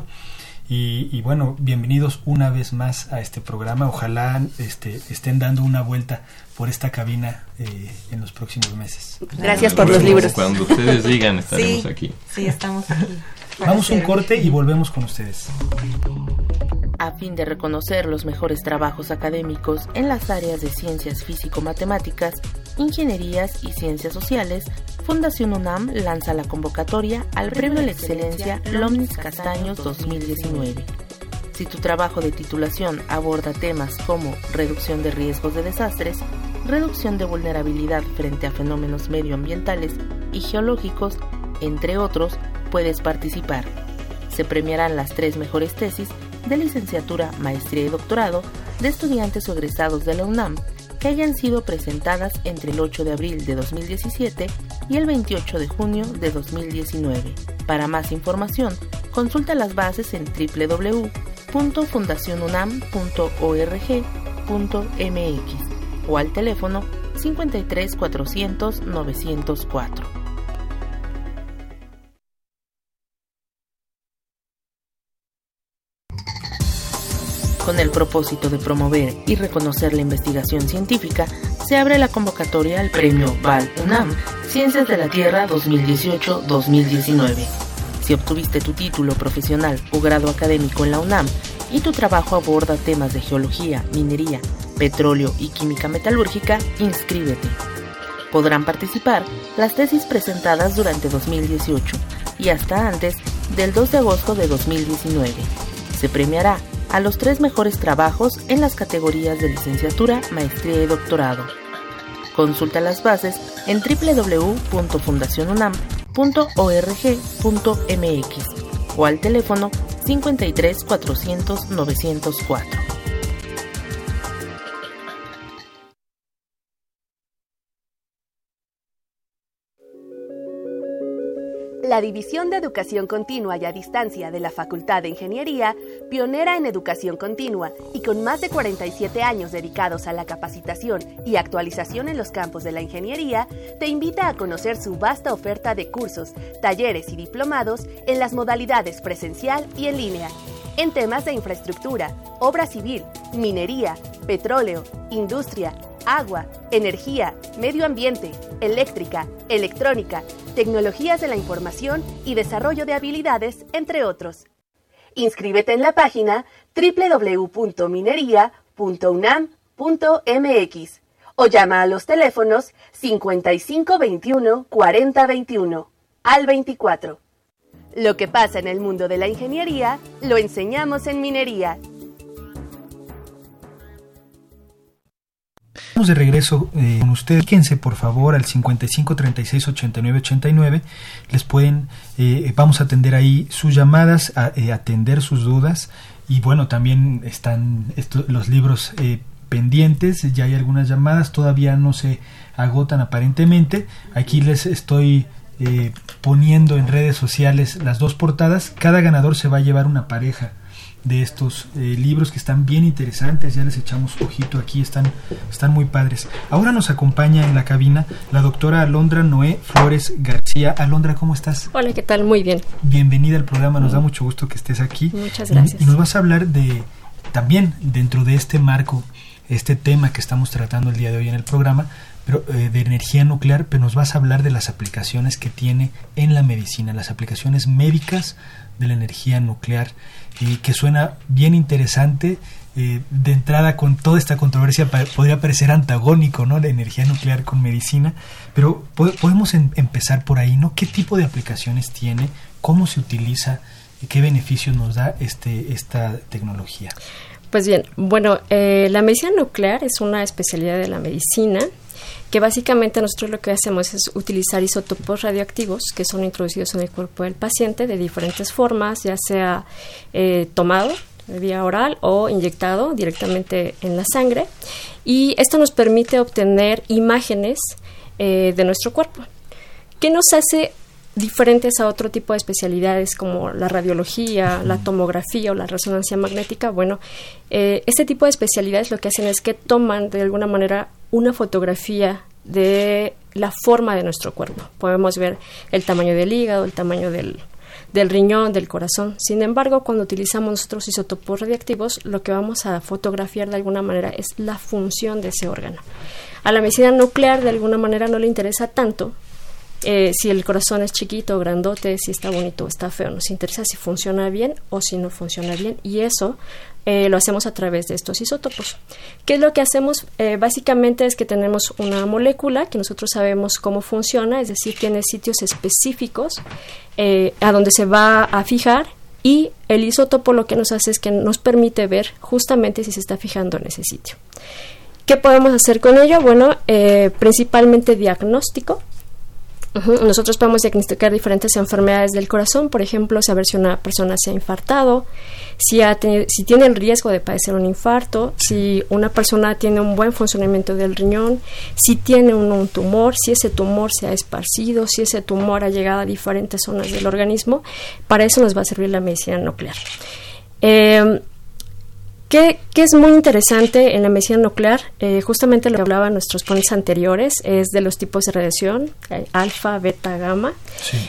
Y, bueno, bienvenidos una vez más a este programa. Ojalá este, estén dando una vuelta por esta cabina eh, en los próximos meses. Gracias por los libros. Cuando ustedes digan, estaremos aquí. Sí, estamos aquí. Vamos un corte y volvemos con ustedes. A fin de reconocer los mejores trabajos académicos en las áreas de ciencias físico-matemáticas, ingenierías y ciencias sociales, Fundación UNAM lanza la convocatoria al Premio a la Excelencia Lomnis Castaños 2019. Si tu trabajo de titulación aborda temas como reducción de riesgos de desastres, reducción de vulnerabilidad frente a fenómenos medioambientales y geológicos, entre otros, puedes participar. Se premiarán las tres mejores tesis de licenciatura, maestría y doctorado de estudiantes egresados de la UNAM que hayan sido presentadas entre el 8 de abril de 2017 y el 28 de junio de 2019. Para más información, consulta las bases en www.fundacionunam.org.mx o al teléfono 53 400 904. Con el propósito de promover y reconocer la investigación científica, se abre la convocatoria al Premio VAL UNAM Ciencias de la Tierra 2018-2019. Si obtuviste tu título profesional o grado académico en la UNAM y tu trabajo aborda temas de geología, minería, petróleo y química metalúrgica, inscríbete. Podrán participar las tesis presentadas durante 2018 y hasta antes del 2 de agosto de 2019. Se premiará a los tres mejores trabajos en las categorías de licenciatura, maestría y doctorado. Consulta las bases en www.fundacionunam.org.mx o al teléfono 53 400 904. La División de Educación Continua y a Distancia de la Facultad de Ingeniería, pionera en educación continua y con más de 47 años dedicados a la capacitación y actualización en los campos de la ingeniería, te invita a conocer su vasta oferta de cursos, talleres y diplomados en las modalidades presencial y en línea, en temas de infraestructura, obra civil, minería, petróleo, industria, agua, energía, medio ambiente, eléctrica, electrónica, tecnologías de la información y desarrollo de habilidades, entre otros. Inscríbete en la página www.minería.unam.mx o llama a los teléfonos 5521 4021 al 24. Lo que pasa en el mundo de la ingeniería, lo enseñamos en minería. De regreso eh, con ustedes. Fíjense por favor al 55 36 89 89. Les pueden, eh, vamos a atender ahí sus llamadas, a, eh, atender sus dudas. Y bueno, también están los libros pendientes. Ya hay algunas llamadas, todavía no se agotan aparentemente. Aquí les estoy poniendo en redes sociales las dos portadas. Cada ganador se va a llevar una pareja de estos eh, libros que están bien interesantes, ya les echamos ojito aquí, están, están muy padres. Ahora nos acompaña en la cabina la doctora Alondra Noé Flores García. Alondra, ¿cómo estás? Hola, ¿qué tal? Muy bien. Bienvenida al programa, nos da mucho gusto que estés aquí. Muchas gracias. Y, nos vas a hablar de, también dentro de este marco, este tema que estamos tratando el día de hoy en el programa, pero, eh, de energía nuclear, pero nos vas a hablar de las aplicaciones que tiene en la medicina, las aplicaciones médicas de la energía nuclear que suena bien interesante. Eh, de entrada con toda esta controversia podría parecer antagónico, ¿no? La energía nuclear con medicina, pero podemos em, empezar por ahí, ¿no? ¿Qué tipo de aplicaciones tiene? ¿Cómo se utiliza? y ¿Qué beneficios nos da este, esta tecnología? Pues bien, bueno, eh, la medicina nuclear es una especialidad de la medicina que básicamente nosotros lo que hacemos es utilizar isótopos radioactivos que son introducidos en el cuerpo del paciente de diferentes formas, ya sea eh, tomado de vía oral o inyectado directamente en la sangre. Y esto nos permite obtener imágenes eh, de nuestro cuerpo. ¿Qué nos hace diferentes a otro tipo de especialidades como la radiología, la tomografía o la resonancia magnética, bueno, eh, este tipo de especialidades lo que hacen es que toman de alguna manera una fotografía de la forma de nuestro cuerpo. Podemos ver el tamaño del hígado, el tamaño del, del riñón, del corazón. Sin embargo, cuando utilizamos nuestros isótopos radiactivos, lo que vamos a fotografiar de alguna manera es la función de ese órgano. A la medicina nuclear de alguna manera no le interesa tanto eh, si el corazón es chiquito grandote, si está bonito o está feo. Nos interesa si funciona bien o si no funciona bien. Y eso eh, lo hacemos a través de estos isótopos. ¿Qué es lo que hacemos? Eh, básicamente es que tenemos una molécula que nosotros sabemos cómo funciona, es decir, tiene sitios específicos a donde se va a fijar y el isótopo lo que nos hace es que nos permite ver justamente si se está fijando en ese sitio. ¿Qué podemos hacer con ello? Bueno, principalmente diagnóstico nosotros podemos diagnosticar diferentes enfermedades del corazón, por ejemplo, saber si una persona se ha infartado, si, si tiene el riesgo de padecer un infarto, si una persona tiene un buen funcionamiento del riñón, si tiene un, tumor, si ese tumor se ha esparcido, si ese tumor ha llegado a diferentes zonas del organismo. Para eso nos va a servir la medicina nuclear. Eh, ¿Qué, es muy interesante en la medicina nuclear? Eh, justamente lo que hablaban nuestros ponentes anteriores es de los tipos de radiación, alfa, beta, gamma.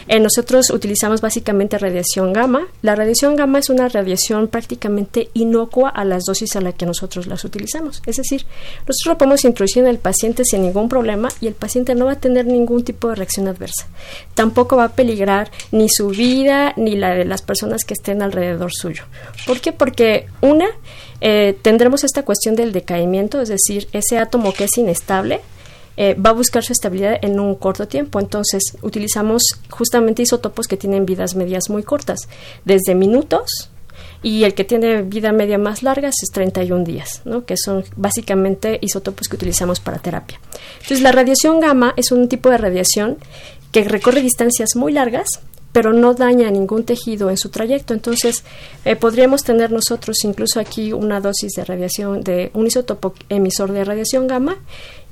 Eh, nosotros utilizamos básicamente radiación gamma. La radiación gamma es una radiación prácticamente inocua a las dosis a las que nosotros las utilizamos. Es decir, nosotros lo podemos introducir en el paciente sin ningún problema y el paciente no va a tener ningún tipo de reacción adversa. Tampoco va a peligrar ni su vida ni la de las personas que estén alrededor suyo. ¿Por qué? Porque una, eh, tendremos esta cuestión del decaimiento, es decir, ese átomo que es inestable eh, va a buscar su estabilidad en un corto tiempo. Entonces, utilizamos justamente isótopos que tienen vidas medias muy cortas, desde minutos y el que tiene vida media más larga es 31 días, ¿no? que son básicamente isótopos que utilizamos para terapia. Entonces, la radiación gamma es un tipo de radiación que recorre distancias muy largas pero no daña ningún tejido en su trayecto. Entonces, eh, podríamos tener nosotros incluso aquí una dosis de radiación de un isótopo emisor de radiación gamma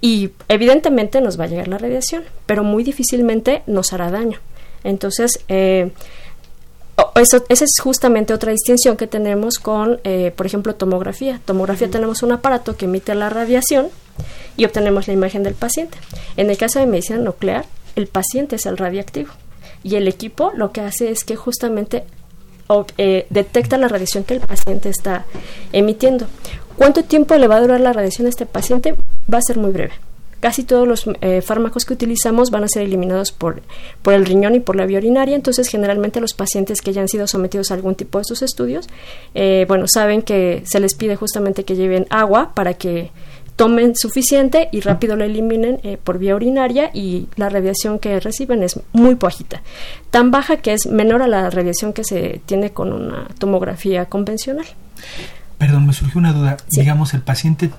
y evidentemente nos va a llegar la radiación, pero muy difícilmente nos hará daño. Entonces, eh, eso, esa es justamente otra distinción que tenemos con, eh, por ejemplo, tomografía. Tomografía tenemos un aparato que emite la radiación y obtenemos la imagen del paciente. En el caso de medicina nuclear, el paciente es el radiactivo y el equipo lo que hace es que justamente eh, detecta la radiación que el paciente está emitiendo. ¿Cuánto tiempo le va a durar la radiación a este paciente? Va a ser muy breve. Casi todos los eh, fármacos que utilizamos van a ser eliminados por, por el riñón y por la vía urinaria, entonces generalmente los pacientes que ya han sido sometidos a algún tipo de estos estudios, eh, bueno, saben que se les pide justamente que lleven agua para que tomen suficiente y rápido lo eliminen eh, por vía urinaria y la radiación que reciben es muy bajita, tan baja que es menor a la radiación que se tiene con una tomografía convencional. Perdón, me surgió una duda. Digamos, el paciente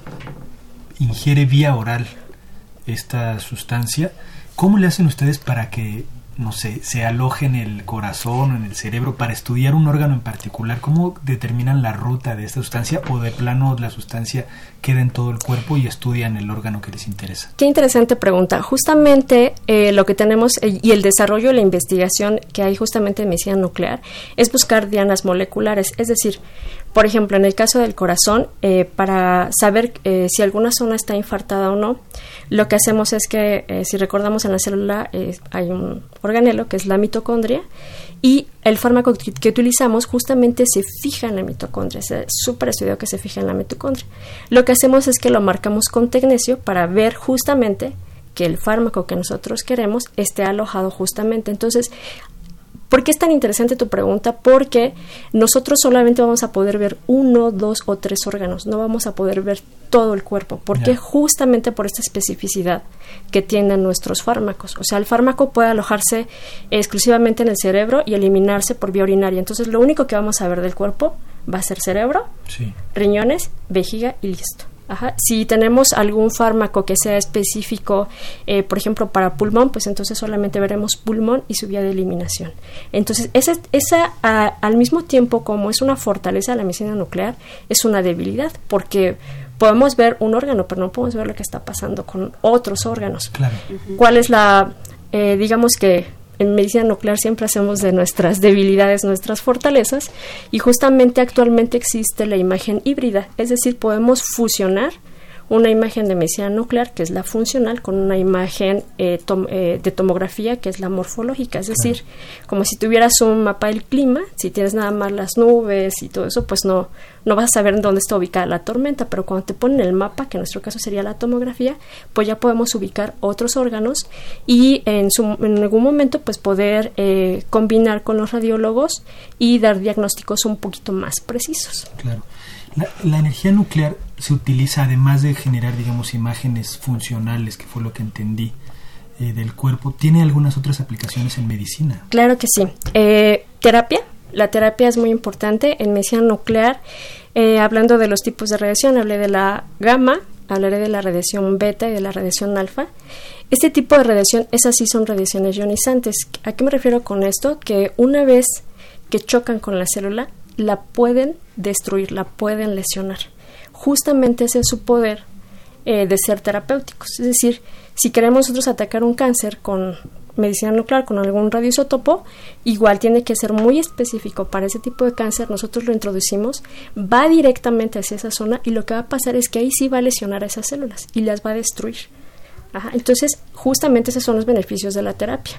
ingiere vía oral esta sustancia, ¿cómo le hacen ustedes para que no sé, se aloje en el corazón o en el cerebro para estudiar un órgano en particular? ¿Cómo determinan la ruta de esta sustancia o de plano la sustancia queda en todo el cuerpo y estudian el órgano que les interesa? Qué interesante pregunta. Justamente eh, lo que tenemos eh, y el desarrollo y la investigación que hay justamente en medicina nuclear es buscar dianas moleculares, es decir, por ejemplo, en el caso del corazón, eh, para saber eh, si alguna zona está infartada o no, lo que hacemos es que, eh, si recordamos en la célula, hay un organelo que es la mitocondria y el fármaco que, utilizamos justamente se fija en la mitocondria. Es súper estudiado que se fija en la mitocondria. Lo que hacemos es que lo marcamos con tecnesio para ver justamente que el fármaco que nosotros queremos esté alojado justamente. Entonces, ¿Por qué es tan interesante tu pregunta? Porque nosotros solamente vamos a poder ver uno, dos o tres órganos, no vamos a poder ver todo el cuerpo. ¿Por qué? Justamente por esta especificidad que tienen nuestros fármacos. O sea, el fármaco puede alojarse exclusivamente en el cerebro y eliminarse por vía urinaria. Entonces, lo único que vamos a ver del cuerpo va a ser cerebro, riñones, vejiga y listo. Si tenemos algún fármaco que sea específico, eh, por ejemplo, para pulmón, pues entonces solamente veremos pulmón y su vía de eliminación. Entonces, esa, esa al mismo tiempo como es una fortaleza de la medicina nuclear, es una debilidad, porque podemos ver un órgano, pero no podemos ver lo que está pasando con otros órganos. ¿Cuál es la, eh, digamos que en medicina nuclear siempre hacemos de nuestras debilidades nuestras fortalezas y justamente actualmente existe la imagen híbrida, es decir, podemos fusionar una imagen de medicina nuclear, que es la funcional, con una imagen eh, eh, de tomografía, que es la morfológica. Es decir, como si tuvieras un mapa del clima, si tienes nada más las nubes y todo eso, pues no, no vas a saber dónde está ubicada la tormenta, pero cuando te ponen el mapa, que en nuestro caso sería la tomografía, pues ya podemos ubicar otros órganos y en, su, en algún momento pues poder eh, combinar con los radiólogos y dar diagnósticos un poquito más precisos. Claro. La, energía nuclear se utiliza además de generar, digamos, imágenes funcionales, que fue lo que entendí, eh, del cuerpo. ¿Tiene algunas otras aplicaciones en medicina? Claro que sí. Eh, terapia. La terapia es muy importante en medicina nuclear. Eh, hablando de los tipos de radiación, hablé de la gamma, hablaré de la radiación beta y de la radiación alfa. Este tipo de radiación, esas sí son radiaciones ionizantes. ¿A qué me refiero con esto? Que una vez que chocan con la célula, la pueden destruir, la pueden lesionar. Justamente ese es su poder eh, de ser terapéuticos. Es decir, si queremos nosotros atacar un cáncer con medicina nuclear, con algún radioisótopo, igual tiene que ser muy específico para ese tipo de cáncer. Nosotros lo introducimos, va directamente hacia esa zona y lo que va a pasar es que ahí sí va a lesionar a esas células y las va a destruir. Entonces, justamente esos son los beneficios de la terapia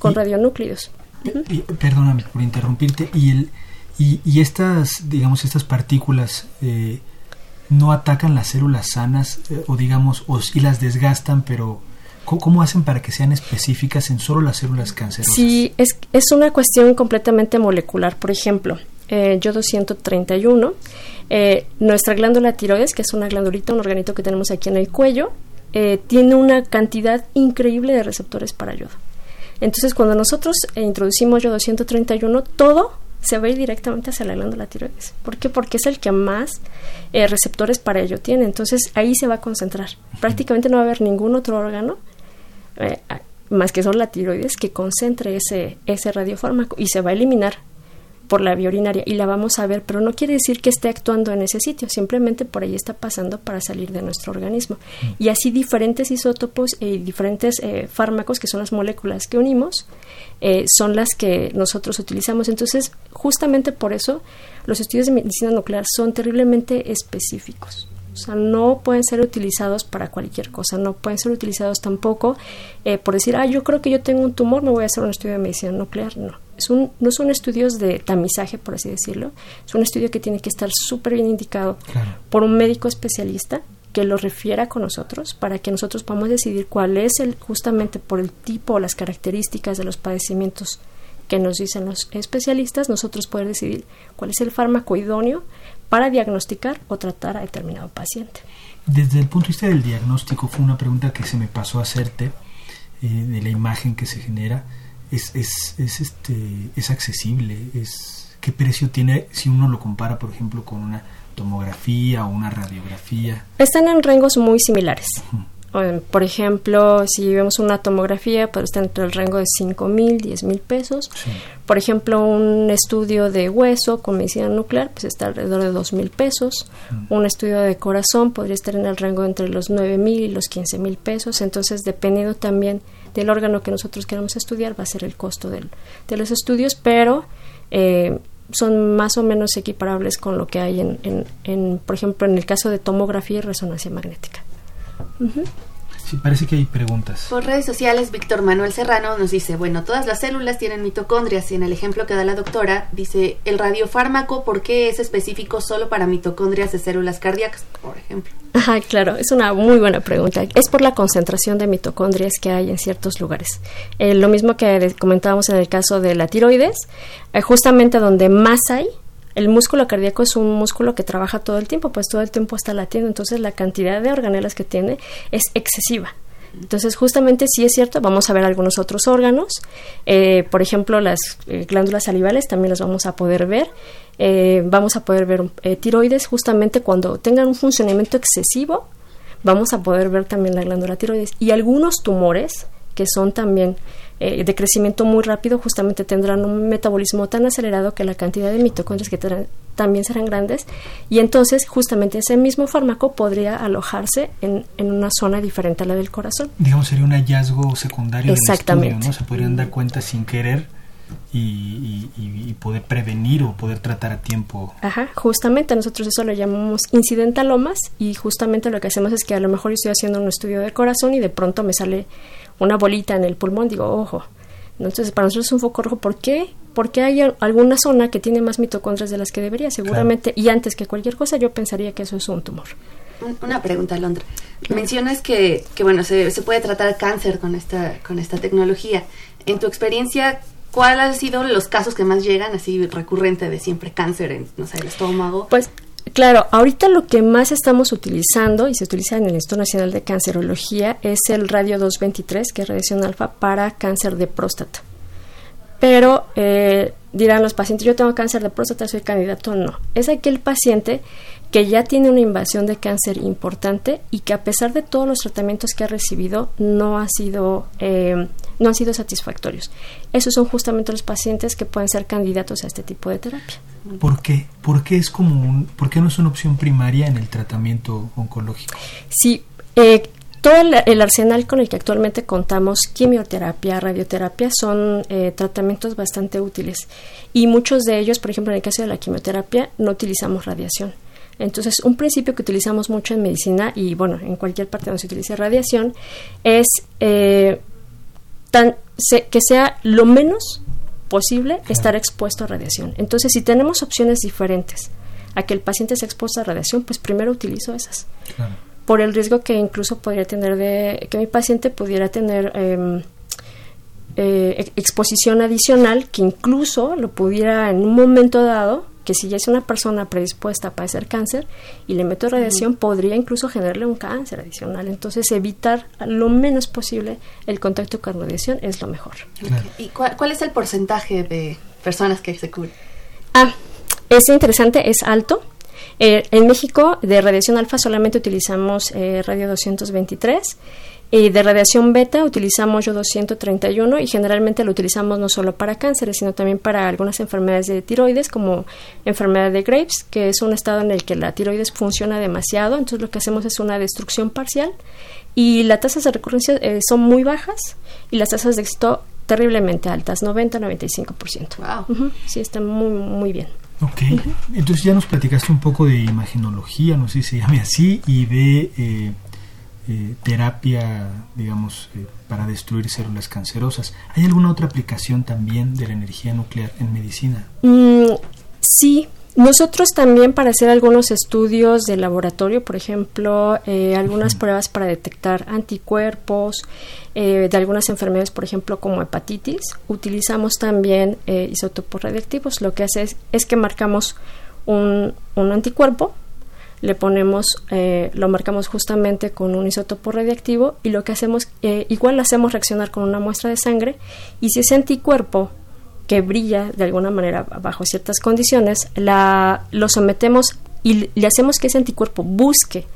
con radionúcleos. perdóname por interrumpirte. ¿Y el, y, estas, digamos, estas partículas eh, no atacan las células sanas eh, o digamos, o sí las desgastan, pero ¿cómo, hacen para que sean específicas en solo las células cancerosas? Sí, es, es una cuestión completamente molecular. Por ejemplo, eh, yo 231, eh, nuestra glándula tiroides, que es una glandulita, un organito que tenemos aquí en el cuello, tiene una cantidad increíble de receptores para yodo. Entonces, cuando nosotros introducimos yo 231, todo se ir directamente hacia la glándula tiroides. ¿Por qué? Porque es el que más eh, receptores para ello tiene. Entonces ahí se va a concentrar. Prácticamente no va a haber ningún otro órgano eh, más que solo la tiroides que concentre ese, ese radiofármaco y se va a eliminar por la vía urinaria y la vamos a ver, pero no quiere decir que esté actuando en ese sitio, simplemente por ahí está pasando para salir de nuestro organismo. Mm. Y así diferentes isótopos y diferentes eh, fármacos, que son las moléculas que unimos, eh, son las que nosotros utilizamos. Entonces, justamente por eso, los estudios de medicina nuclear son terriblemente específicos. O sea, no pueden ser utilizados para cualquier cosa, no pueden ser utilizados tampoco eh, por decir, ah, yo creo que yo tengo un tumor, me voy a hacer un estudio de medicina nuclear. No, es un, no son estudios de tamizaje, por así decirlo, es un estudio que tiene que estar súper bien indicado por un médico especialista que lo refiera con nosotros para que nosotros podamos decidir cuál es el, justamente por el tipo o las características de los padecimientos que nos dicen los especialistas, nosotros poder decidir cuál es el fármaco idóneo para diagnosticar o tratar a determinado paciente. Desde el punto de vista del diagnóstico, fue una pregunta que se me pasó a hacerte, eh, de la imagen que se genera, es, es, es, este, es accesible, es qué precio tiene si uno lo compara, por ejemplo, con una tomografía o una radiografía? Están en rangos muy similares. Por ejemplo, si vemos una tomografía, puede estar entre el rango de 5 mil, 10 mil pesos. Por ejemplo, un estudio de hueso con medicina nuclear, pues está alrededor de 2 mil pesos. Un estudio de corazón podría estar en el rango entre los 9 mil y los 15 mil pesos. Entonces, dependiendo también del órgano que nosotros queramos estudiar, va a ser el costo del, de los estudios, pero eh, son más o menos equiparables con lo que hay en, en, en, por ejemplo, en el caso de tomografía y resonancia magnética. Sí, parece que hay preguntas. Por redes sociales, Víctor Manuel Serrano nos dice, bueno, todas las células tienen mitocondrias y en el ejemplo que da la doctora dice, el radiofármaco, ¿por qué es específico solo para mitocondrias de células cardíacas, por ejemplo? Ajá, claro, es una muy buena pregunta. Es por la concentración de mitocondrias que hay en ciertos lugares. Eh, lo mismo que comentábamos en el caso de la tiroides, eh, justamente donde más hay, el músculo cardíaco es un músculo que trabaja todo el tiempo, pues todo el tiempo está latiendo, entonces la cantidad de organelas que tiene es excesiva. Entonces, justamente sí es cierto, vamos a ver algunos otros órganos, eh, por ejemplo, las eh, glándulas salivales también las vamos a poder ver, eh, vamos a poder ver tiroides, justamente cuando tengan un funcionamiento excesivo, vamos a poder ver también la glándula tiroides y algunos tumores que son también eh, de crecimiento muy rápido, justamente tendrán un metabolismo tan acelerado que la cantidad de mitocondrias que tendrán también serán grandes y entonces justamente ese mismo fármaco podría alojarse en, en una zona diferente a la del corazón. Digamos, sería un hallazgo secundario Exactamente. del estudio, ¿no? Se podrían dar cuenta sin querer y, y, poder prevenir o poder tratar a tiempo. Ajá, justamente nosotros eso lo llamamos incidentalomas y justamente lo que hacemos es que a lo mejor estoy haciendo un estudio de corazón y de pronto me sale una bolita en el pulmón, digo, ojo. Entonces, para nosotros es un foco rojo. ¿Por qué? Porque hay alguna zona que tiene más mitocondrias de las que debería, seguramente. Y antes que cualquier cosa, yo pensaría que eso es un tumor. Una pregunta, Londra. Mencionas que, que bueno, se, se, puede tratar cáncer con esta, con esta tecnología. En tu experiencia, ¿cuáles han sido los casos que más llegan, así recurrente de siempre cáncer en, no sé, el estómago? Pues Claro, ahorita lo que más estamos utilizando y se utiliza en el Instituto Nacional de Cancerología es el radio 223, que es radiación alfa para cáncer de próstata. Pero eh, dirán los pacientes, yo tengo cáncer de próstata, soy candidato. No, es aquel paciente que ya tiene una invasión de cáncer importante y que a pesar de todos los tratamientos que ha recibido no ha sido eh, no han sido satisfactorios. Esos son justamente los pacientes que pueden ser candidatos a este tipo de terapia. ¿Por qué? ¿Por qué, es como un, ¿por qué no es una opción primaria en el tratamiento oncológico? Sí, eh, todo el, arsenal con el que actualmente contamos, quimioterapia, radioterapia, son eh, tratamientos bastante útiles. Y muchos de ellos, por ejemplo, en el caso de la quimioterapia, no utilizamos radiación. Entonces, un principio que utilizamos mucho en medicina y, bueno, en cualquier parte donde se utilice radiación, es eh, tan, que sea lo menos posible estar expuesto a radiación. Entonces, si tenemos opciones diferentes a que el paciente se expuesto a radiación, pues primero utilizo esas. Por el riesgo que incluso podría tener de que mi paciente pudiera tener em, eh, exposición adicional, que incluso lo pudiera en un momento dado que si ya es una persona predispuesta a padecer cáncer y le meto radiación, podría incluso generarle un cáncer adicional. Entonces, evitar lo menos posible el contacto con radiación es lo mejor. ¿Y cuál, es el porcentaje de personas que se curan? Ah, es interesante, es alto. Eh, en México, de radiación alfa solamente utilizamos eh, radio 223 y de radiación beta utilizamos yo 231 y generalmente lo utilizamos no solo para cánceres, sino también para algunas enfermedades de tiroides, como enfermedad de Graves, que es un estado en el que la tiroides funciona demasiado. Entonces lo que hacemos es una destrucción parcial y las tasas de recurrencia eh, son muy bajas y las tasas de éxito terriblemente altas, 90-95%. Wow. Sí, está muy, muy bien. Ok, entonces ya nos platicaste un poco de imaginología, no sé si se llame así, y de... Eh, eh, terapia, digamos, eh, para destruir células cancerosas. ¿Hay alguna otra aplicación también de la energía nuclear en medicina? Mm, sí. Nosotros también para hacer algunos estudios de laboratorio, por ejemplo, eh, algunas pruebas para detectar anticuerpos de algunas enfermedades, por ejemplo, como hepatitis, utilizamos también isótopos radiactivos. Lo que hace es, es que marcamos un, un anticuerpo le ponemos, eh, lo marcamos justamente con un isótopo radiactivo y lo que hacemos, eh, igual lo hacemos reaccionar con una muestra de sangre y si ese anticuerpo que brilla de alguna manera bajo ciertas condiciones, la, lo sometemos y le hacemos que ese anticuerpo busque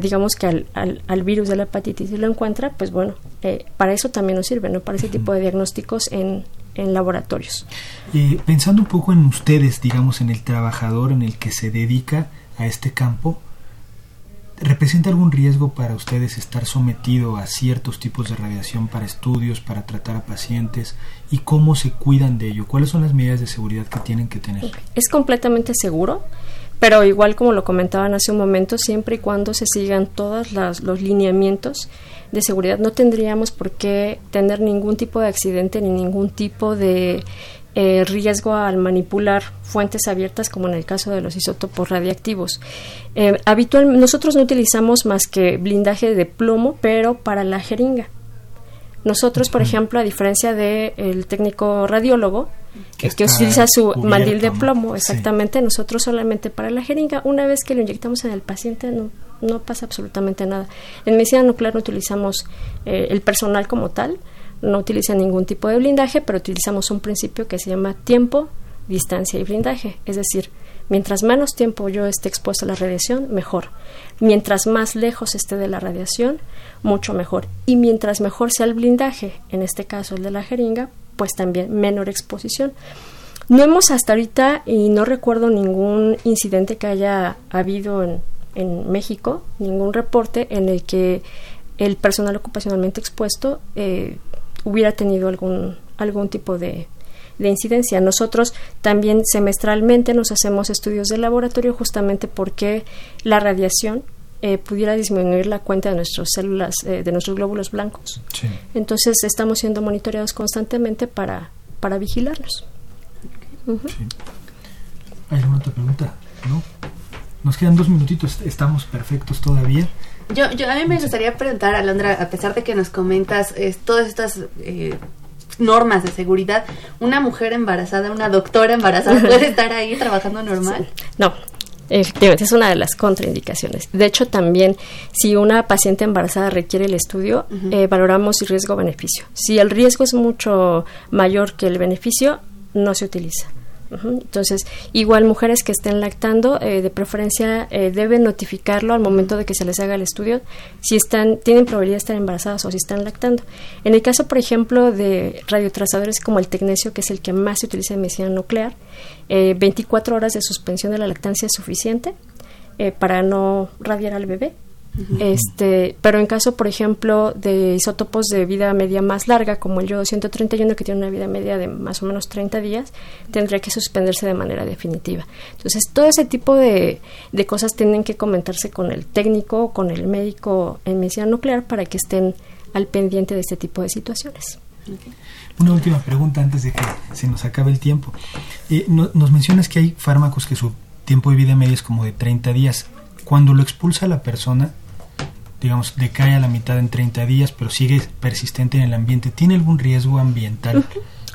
digamos que al, al, virus de la hepatitis y lo encuentra, pues bueno, eh, para eso también nos sirve, ¿no? Para ese tipo de diagnósticos en, en laboratorios. Eh, pensando un poco en ustedes, digamos, en el trabajador en el que se dedica este campo, ¿representa algún riesgo para ustedes estar sometido a ciertos tipos de radiación para estudios, para tratar a pacientes? ¿Y cómo se cuidan de ello? ¿Cuáles son las medidas de seguridad que tienen que tener? Es completamente seguro pero igual como lo comentaban hace un momento, siempre y cuando se sigan todos los lineamientos de seguridad, no tendríamos por qué tener ningún tipo de accidente ni ningún tipo de eh, riesgo al manipular fuentes abiertas como en el caso de los isótopos radiactivos. Eh, habitualmente nosotros no utilizamos más que blindaje de plomo, pero para la jeringa. Nosotros, por ejemplo, a diferencia del técnico radiólogo, que, utiliza su mandil de plomo, exactamente, nosotros solamente para la jeringa, una vez que lo inyectamos en el paciente, no, no pasa absolutamente nada. En medicina nuclear no utilizamos eh, el personal como tal, no utiliza ningún tipo de blindaje, pero utilizamos un principio que se llama tiempo, distancia y blindaje. Es decir, mientras menos tiempo yo esté expuesto a la radiación, mejor. Mientras más lejos esté de la radiación, mucho mejor. Y mientras mejor sea el blindaje, en este caso el de la jeringa, pues también menor exposición. No hemos hasta ahorita, y no recuerdo ningún incidente que haya habido en, México, ningún reporte en el que el personal ocupacionalmente expuesto eh, hubiera tenido algún, algún tipo de, de incidencia. Nosotros también semestralmente nos hacemos estudios de laboratorio justamente porque la radiación eh, pudiera disminuir la cuenta de nuestras células, eh, de nuestros glóbulos blancos. Entonces estamos siendo monitoreados constantemente para, para vigilarlos. ¿Hay alguna otra pregunta? ¿No? Nos quedan dos minutitos, estamos perfectos todavía. Yo, yo a mí me gustaría preguntar, Alondra, a pesar de que nos comentas todas estas eh, normas de seguridad, ¿una mujer embarazada, una doctora embarazada puede estar ahí trabajando normal? No, Efectivamente, es una de las contraindicaciones. De hecho, también si una paciente embarazada requiere el estudio, eh, valoramos riesgo-beneficio. Si el riesgo es mucho mayor que el beneficio, no se utiliza. Entonces, igual mujeres que estén lactando, eh, de preferencia eh, deben notificarlo al momento de que se les haga el estudio si están tienen probabilidad de estar embarazadas o si están lactando. En el caso, por ejemplo, de radiotrazadores como el tecnesio, que es el que más se utiliza en medicina nuclear, 24 eh, horas de suspensión de la lactancia es suficiente para no radiar al bebé este, pero en caso, por ejemplo, de isótopos de vida media más larga, como el yodo 131, que tiene una vida media de más o menos 30 días, tendría que suspenderse de manera definitiva. Entonces, todo ese tipo de, de cosas tienen que comentarse con el técnico o con el médico en medicina nuclear para que estén al pendiente de este tipo de situaciones. Una última pregunta antes de que se nos acabe el tiempo. Eh, nos mencionas que hay fármacos que su tiempo de vida media es como de 30 días. Cuando lo expulsa la persona, digamos, decae a la mitad en 30 días, pero sigue persistente en el ambiente, ¿tiene algún riesgo ambiental?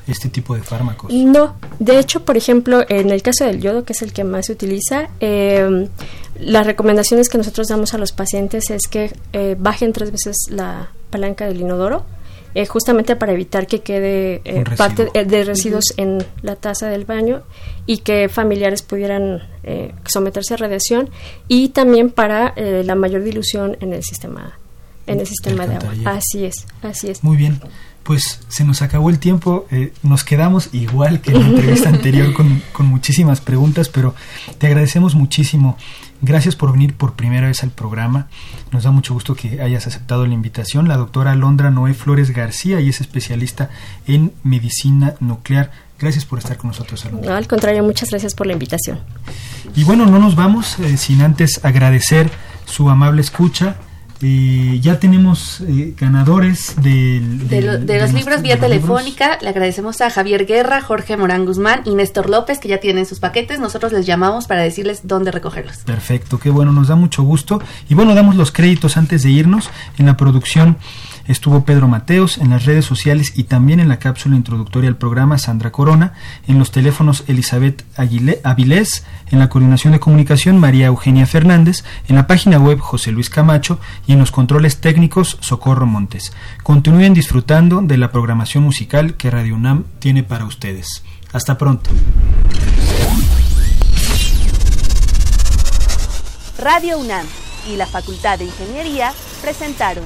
este tipo de fármacos? No, de hecho, por ejemplo, en el caso del yodo, que es el que más se utiliza, eh, las recomendaciones que nosotros damos a los pacientes es que eh, bajen tres veces la palanca del inodoro eh, justamente para evitar que quede eh, parte eh, de residuos en la taza del baño y que familiares pudieran someterse a radiación y también para la mayor dilución en el sistema en el sistema de agua. Así es, así es. Muy bien pues se nos acabó el tiempo, eh, nos quedamos igual que en la entrevista anterior con, con, muchísimas preguntas, pero te agradecemos muchísimo. Gracias por venir por primera vez al programa. Nos da mucho gusto que hayas aceptado la invitación. La doctora Alondra Noé Flores García y es especialista en medicina nuclear. Gracias por estar con nosotros, Alondra. No, al contrario, muchas gracias por la invitación. Y bueno, no nos vamos eh, sin antes agradecer su amable escucha eh, ya tenemos eh, ganadores de, los libros vía telefónica. Le agradecemos a Javier Guerra, Jorge Morán Guzmán y Néstor López, que ya tienen sus paquetes. Nosotros les llamamos para decirles dónde recogerlos. Perfecto, qué bueno, nos da mucho gusto. Y bueno, damos los créditos antes de irnos. En la producción Estuvo Pedro Mateos en las redes sociales y también en la cápsula introductoria al programa Sandra Corona, en los teléfonos Elizabeth Avilés, en la coordinación de comunicación María Eugenia Fernández, en la página web José Luis Camacho y en los controles técnicos Socorro Montes. Continúen disfrutando de la programación musical que Radio UNAM tiene para ustedes. Hasta pronto. Radio UNAM y la Facultad de Ingeniería presentaron